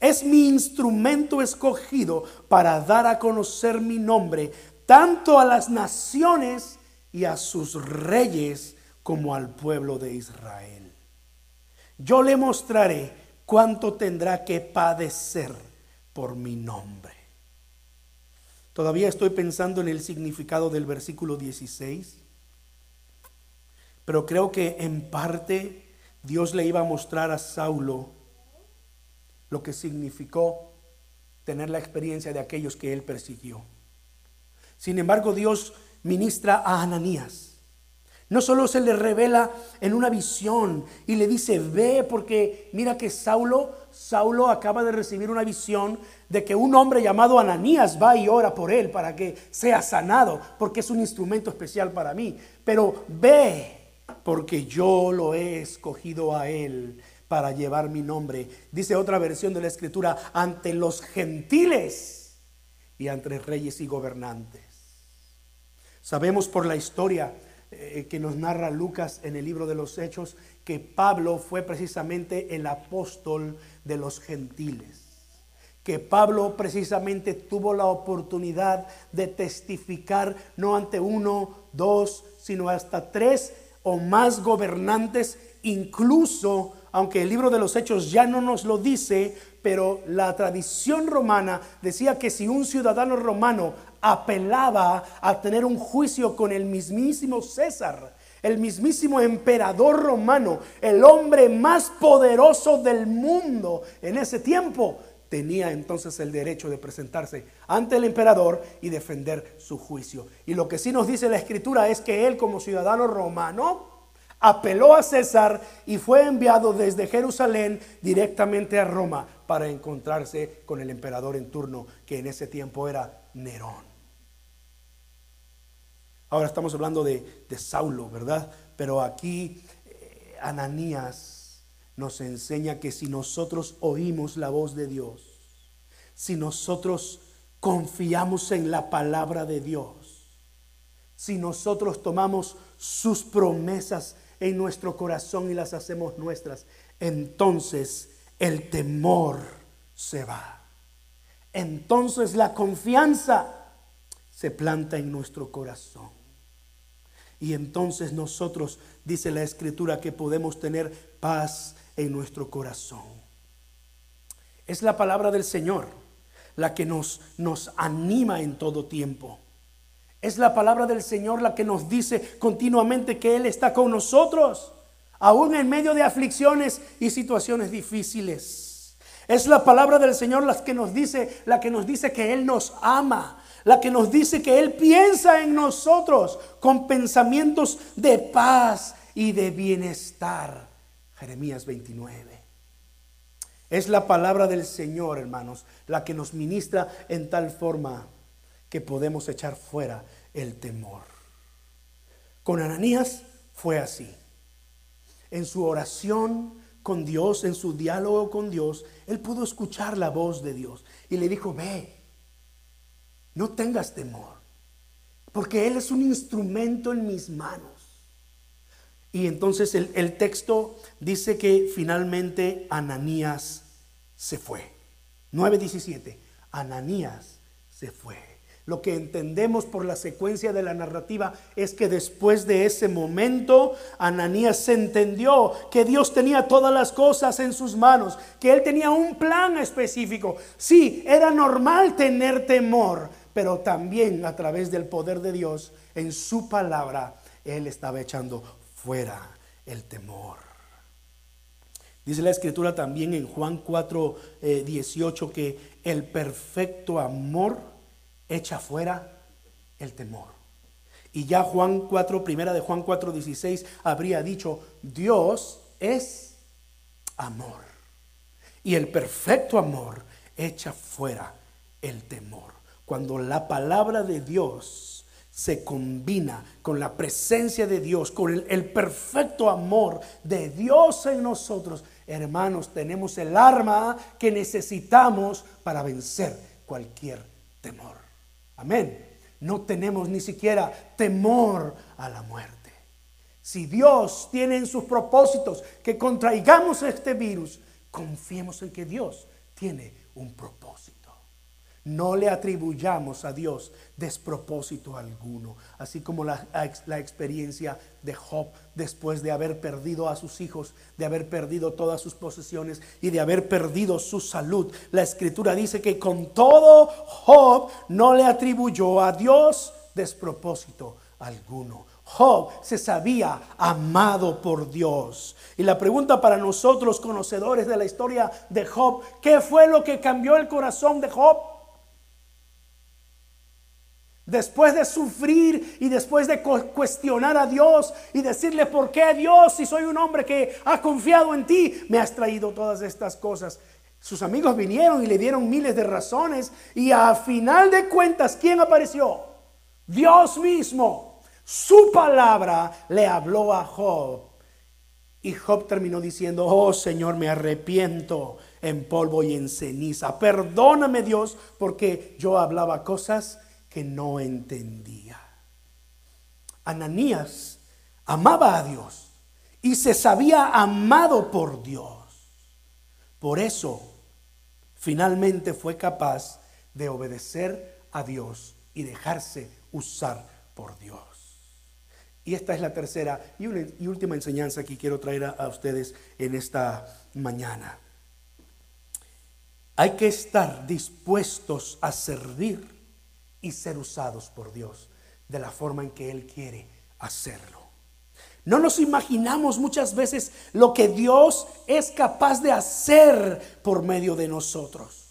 es mi instrumento escogido para dar a conocer mi nombre tanto a las naciones y a sus reyes como al pueblo de Israel. Yo le mostraré cuánto tendrá que padecer por mi nombre. Todavía estoy pensando en el significado del versículo 16, pero creo que en parte Dios le iba a mostrar a Saulo lo que significó tener la experiencia de aquellos que él persiguió. Sin embargo, Dios ministra a Ananías no solo se le revela en una visión y le dice, ve porque mira que Saulo, Saulo acaba de recibir una visión de que un hombre llamado Ananías va y ora por él para que sea sanado, porque es un instrumento especial para mí. Pero ve porque yo lo he escogido a él para llevar mi nombre. Dice otra versión de la escritura, ante los gentiles y ante reyes y gobernantes. Sabemos por la historia eh, que nos narra Lucas en el libro de los Hechos, que Pablo fue precisamente el apóstol de los gentiles. Que Pablo precisamente tuvo la oportunidad de testificar no ante uno, dos, sino hasta tres o más gobernantes, incluso, aunque el libro de los Hechos ya no nos lo dice, pero la tradición romana decía que si un ciudadano romano apelaba a tener un juicio con el mismísimo César, el mismísimo emperador romano, el hombre más poderoso del mundo en ese tiempo, tenía entonces el derecho de presentarse ante el emperador y defender su juicio. Y lo que sí nos dice la escritura es que él como ciudadano romano apeló a César y fue enviado desde Jerusalén directamente a Roma para encontrarse con el emperador en turno, que en ese tiempo era Nerón. Ahora estamos hablando de, Saulo, ¿verdad? Pero aquí eh, Ananías nos enseña que si nosotros oímos la voz de Dios, si nosotros confiamos en la palabra de Dios, si nosotros tomamos sus promesas en nuestro corazón y las hacemos nuestras, entonces el temor se va. Entonces la confianza se planta en nuestro corazón. Y entonces nosotros, dice la escritura, que podemos tener paz en nuestro corazón. Es la palabra del Señor la que nos, nos anima en todo tiempo. Es la palabra del Señor la que nos dice continuamente que Él está con nosotros. aún en medio de aflicciones y situaciones difíciles. Es la palabra del Señor la que nos dice, la que nos dice que Él nos ama, la que nos dice que Él piensa en nosotros con pensamientos de paz y de bienestar. Jeremías 29. Es la palabra del Señor, hermanos, la que nos ministra en tal forma que podemos echar fuera el temor. Con Ananías fue así. En su oración con Dios, en su diálogo con Dios, él pudo escuchar la voz de Dios y le dijo, ve, no tengas temor, porque Él es un instrumento en mis manos. Y entonces el, el texto dice que finalmente Ananías se fue. 9.17, Ananías se fue. Lo que entendemos por la secuencia de la narrativa es que después de ese momento, Ananías se entendió que Dios tenía todas las cosas en sus manos, que Él tenía un plan específico. Sí, era normal tener temor, pero también a través del poder de Dios, en su palabra, Él estaba echando fuera el temor. Dice la escritura también en Juan 4, 18 eh, que el perfecto amor echa fuera el temor. Y ya Juan 4, primera de Juan 4, 16, habría dicho, Dios es amor. Y el perfecto amor echa fuera el temor. Cuando la palabra de Dios se combina con la presencia de Dios, con el, perfecto amor de Dios en nosotros, hermanos, tenemos el arma que necesitamos para vencer cualquier temor. Amén. No tenemos ni siquiera temor a la muerte. Si Dios tiene en sus propósitos que contraigamos este virus, confiemos en que Dios tiene un propósito. No le atribuyamos a Dios despropósito alguno, así como la, la, experiencia de Job después de haber perdido a sus hijos, de haber perdido todas sus posesiones y de haber perdido su salud. La escritura dice que con todo Job no le atribuyó a Dios despropósito alguno. Job se sabía amado por Dios. Y la pregunta para nosotros conocedores de la historia de Job, ¿qué fue lo que cambió el corazón de Job? Después de sufrir y después de cuestionar a Dios y decirle, ¿por qué Dios, si soy un hombre que ha confiado en ti, me has traído todas estas cosas? Sus amigos vinieron y le dieron miles de razones y a final de cuentas, ¿quién apareció? Dios mismo. Su palabra le habló a Job. Y Job terminó diciendo, oh Señor, me arrepiento en polvo y en ceniza. Perdóname Dios porque yo hablaba cosas que no entendía. Ananías amaba a Dios y se sabía amado por Dios. Por eso, finalmente fue capaz de obedecer a Dios y dejarse usar por Dios. Y esta es la tercera y, última enseñanza que quiero traer a ustedes en esta mañana. Hay que estar dispuestos a servir y ser usados por Dios de la forma en que Él quiere hacerlo. No nos imaginamos muchas veces lo que Dios es capaz de hacer por medio de nosotros.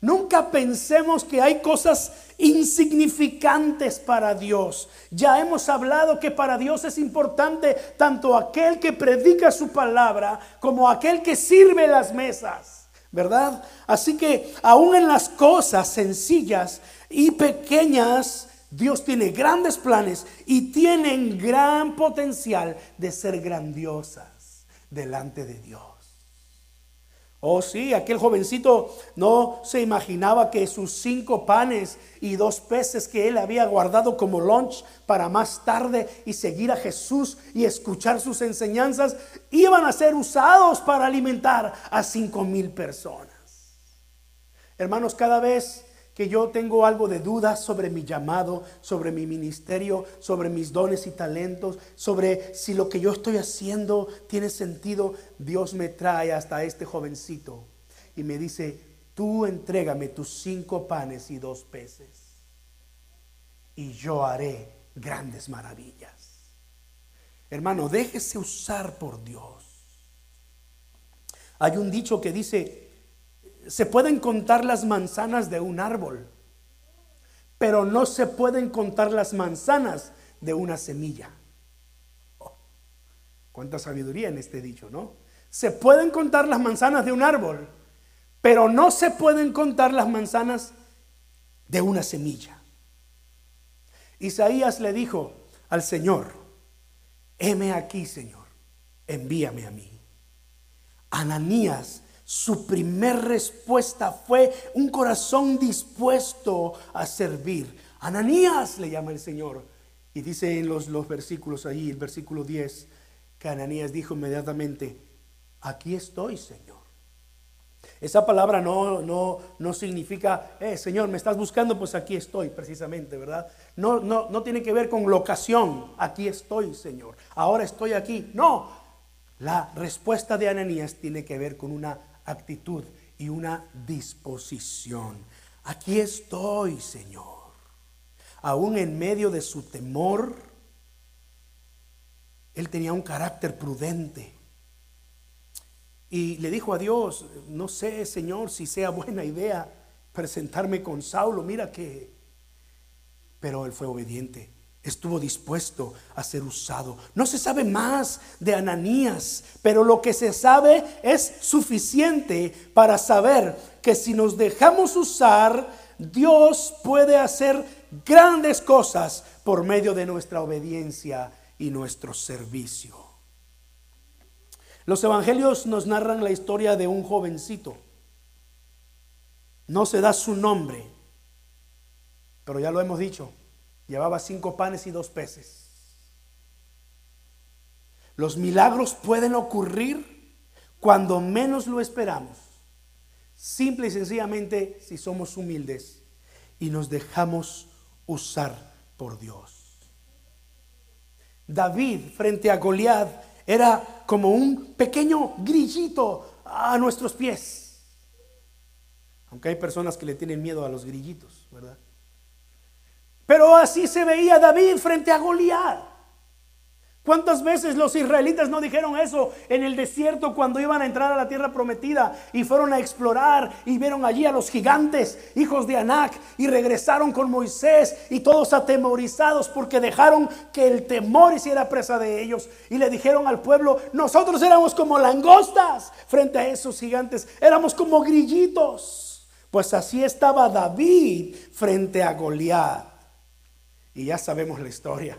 Nunca pensemos que hay cosas insignificantes para Dios. Ya hemos hablado que para Dios es importante tanto aquel que predica su palabra como aquel que sirve las mesas, ¿verdad? Así que aún en las cosas sencillas y pequeñas, Dios tiene grandes planes y tienen gran potencial de ser grandiosas delante de Dios. Oh sí, aquel jovencito no se imaginaba que sus cinco panes y dos peces que él había guardado como lunch para más tarde y seguir a Jesús y escuchar sus enseñanzas iban a ser usados para alimentar a cinco mil personas. Hermanos, cada vez que yo tengo algo de dudas sobre mi llamado, sobre mi ministerio, sobre mis dones y talentos, sobre si lo que yo estoy haciendo tiene sentido, Dios me trae hasta este jovencito y me dice, tú entrégame tus cinco panes y dos peces y yo haré grandes maravillas. Hermano, déjese usar por Dios. Hay un dicho que dice, se pueden contar las manzanas de un árbol, pero no se pueden contar las manzanas de una semilla. Oh, cuánta sabiduría en este dicho, ¿no? Se pueden contar las manzanas de un árbol, pero no se pueden contar las manzanas de una semilla. Isaías le dijo al Señor, heme aquí, Señor, envíame a mí. Ananías, su primer respuesta fue un corazón dispuesto a servir. Ananías le llama el Señor. Y dice en los, los versículos ahí, el versículo 10, que Ananías dijo inmediatamente, aquí estoy, Señor. Esa palabra no, no, no significa, eh, Señor, me estás buscando, pues aquí estoy, precisamente, ¿verdad? No, no, no tiene que ver con locación, aquí estoy, Señor. Ahora estoy aquí. No, la respuesta de Ananías tiene que ver con una actitud y una disposición. Aquí estoy, Señor. Aún en medio de su temor, él tenía un carácter prudente. Y le dijo a Dios, no sé, Señor, si sea buena idea presentarme con Saulo. Mira que... Pero él fue obediente estuvo dispuesto a ser usado. No se sabe más de Ananías, pero lo que se sabe es suficiente para saber que si nos dejamos usar, Dios puede hacer grandes cosas por medio de nuestra obediencia y nuestro servicio. Los evangelios nos narran la historia de un jovencito. No se da su nombre, pero ya lo hemos dicho, Llevaba cinco panes y dos peces. Los milagros pueden ocurrir cuando menos lo esperamos. Simple y sencillamente si somos humildes y nos dejamos usar por Dios. David frente a Goliat era como un pequeño grillito a nuestros pies. Aunque hay personas que le tienen miedo a los grillitos, ¿verdad? Pero así se veía David frente a Goliat. ¿Cuántas veces los israelitas no dijeron eso en el desierto cuando iban a entrar a la tierra prometida y fueron a explorar y vieron allí a los gigantes, hijos de Anac, y regresaron con Moisés y todos atemorizados porque dejaron que el temor hiciera presa de ellos y le dijeron al pueblo, nosotros éramos como langostas frente a esos gigantes, éramos como grillitos. Pues así estaba David frente a Goliat. Y ya sabemos la historia.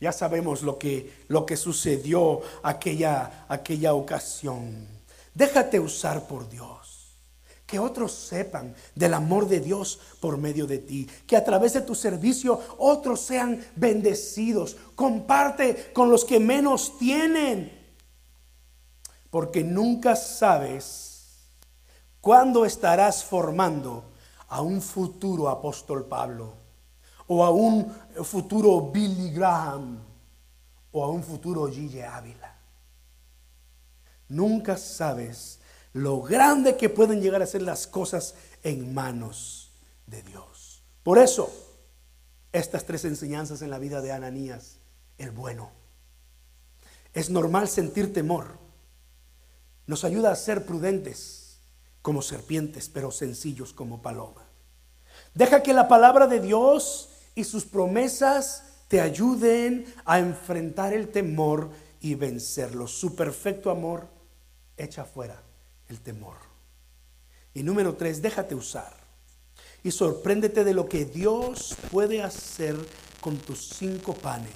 Ya sabemos lo que, lo que sucedió aquella, aquella ocasión. Déjate usar por Dios. Que otros sepan del amor de Dios por medio de ti. Que a través de tu servicio otros sean bendecidos. Comparte con los que menos tienen. Porque nunca sabes cuándo estarás formando a un futuro apóstol Pablo o a un futuro Billy Graham o a un futuro Gigi Ávila. Nunca sabes lo grande que pueden llegar a ser las cosas en manos de Dios. Por eso, estas tres enseñanzas en la vida de Ananías, el bueno. Es normal sentir temor. Nos ayuda a ser prudentes como serpientes, pero sencillos como paloma. Deja que la palabra de Dios y sus promesas te ayuden a enfrentar el temor y vencerlo. Su perfecto amor echa fuera el temor. Y número tres, déjate usar. Y sorpréndete de lo que Dios puede hacer con tus cinco panes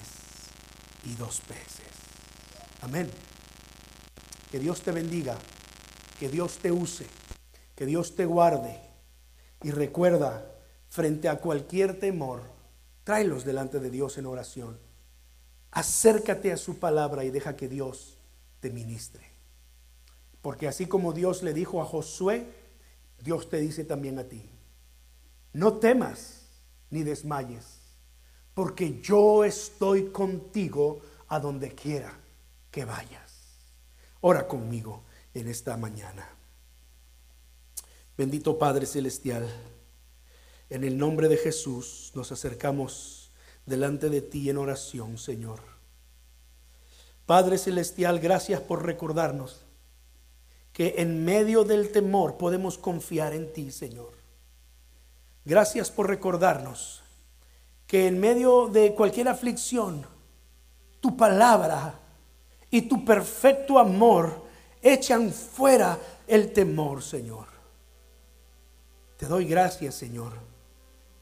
y dos peces. Amén. Que Dios te bendiga, que Dios te use, que Dios te guarde. Y recuerda, frente a cualquier temor, Tráelos delante de Dios en oración. Acércate a su palabra y deja que Dios te ministre. Porque así como Dios le dijo a Josué, Dios te dice también a ti, no temas ni desmayes, porque yo estoy contigo a donde quiera que vayas. Ora conmigo en esta mañana. Bendito Padre Celestial. En el nombre de Jesús nos acercamos delante de ti en oración, Señor. Padre Celestial, gracias por recordarnos que en medio del temor podemos confiar en ti, Señor. Gracias por recordarnos que en medio de cualquier aflicción, tu palabra y tu perfecto amor echan fuera el temor, Señor. Te doy gracias, Señor,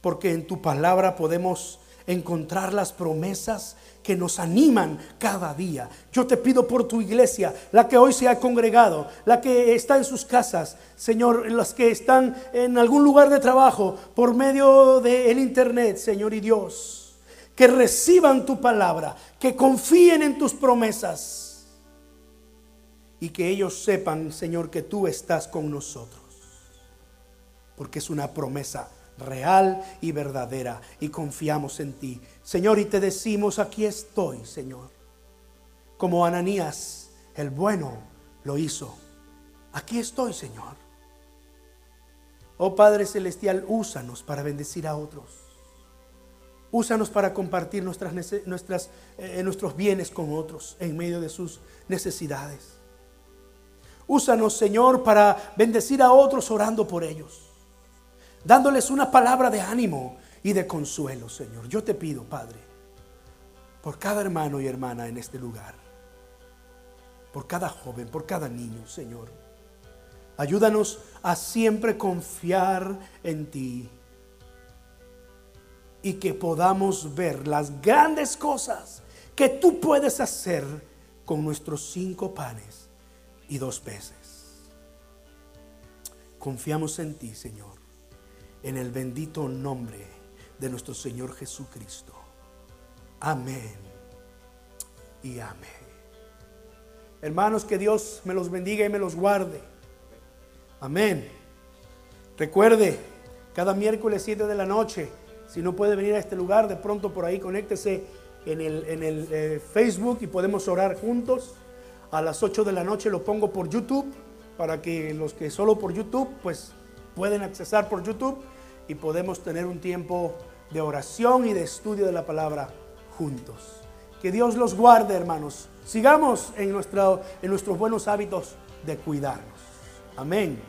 porque en tu palabra podemos encontrar las promesas que nos animan cada día. Yo te pido por tu iglesia, la que hoy se ha congregado, la que está en sus casas, Señor, las que están en algún lugar de trabajo por medio del internet, Señor y Dios, que reciban tu palabra, que confíen en tus promesas y que ellos sepan, Señor, que tú estás con nosotros, porque es una promesa real y verdadera y confiamos en ti. Señor, y te decimos, aquí estoy, Señor. Como Ananías, el bueno, lo hizo. Aquí estoy, Señor. Oh Padre Celestial, úsanos para bendecir a otros. Úsanos para compartir nuestras, nuestras, eh, nuestros bienes con otros en medio de sus necesidades. Úsanos, Señor, para bendecir a otros orando por ellos dándoles una palabra de ánimo y de consuelo, Señor. Yo te pido, Padre, por cada hermano y hermana en este lugar, por cada joven, por cada niño, Señor. Ayúdanos a siempre confiar en ti y que podamos ver las grandes cosas que tú puedes hacer con nuestros cinco panes y dos peces. Confiamos en ti, Señor en el bendito nombre de nuestro Señor Jesucristo. Amén y amén. Hermanos, que Dios me los bendiga y me los guarde. Amén. Recuerde, cada miércoles 7 de la noche, si no puede venir a este lugar, de pronto por ahí conéctese en el, en el eh, Facebook y podemos orar juntos. A las 8 de la noche lo pongo por YouTube para que los que solo por YouTube, pues pueden accesar por YouTube y podemos tener un tiempo de oración y de estudio de la palabra juntos. Que Dios los guarde, hermanos. Sigamos en, en nuestros buenos hábitos de cuidarnos. Amén.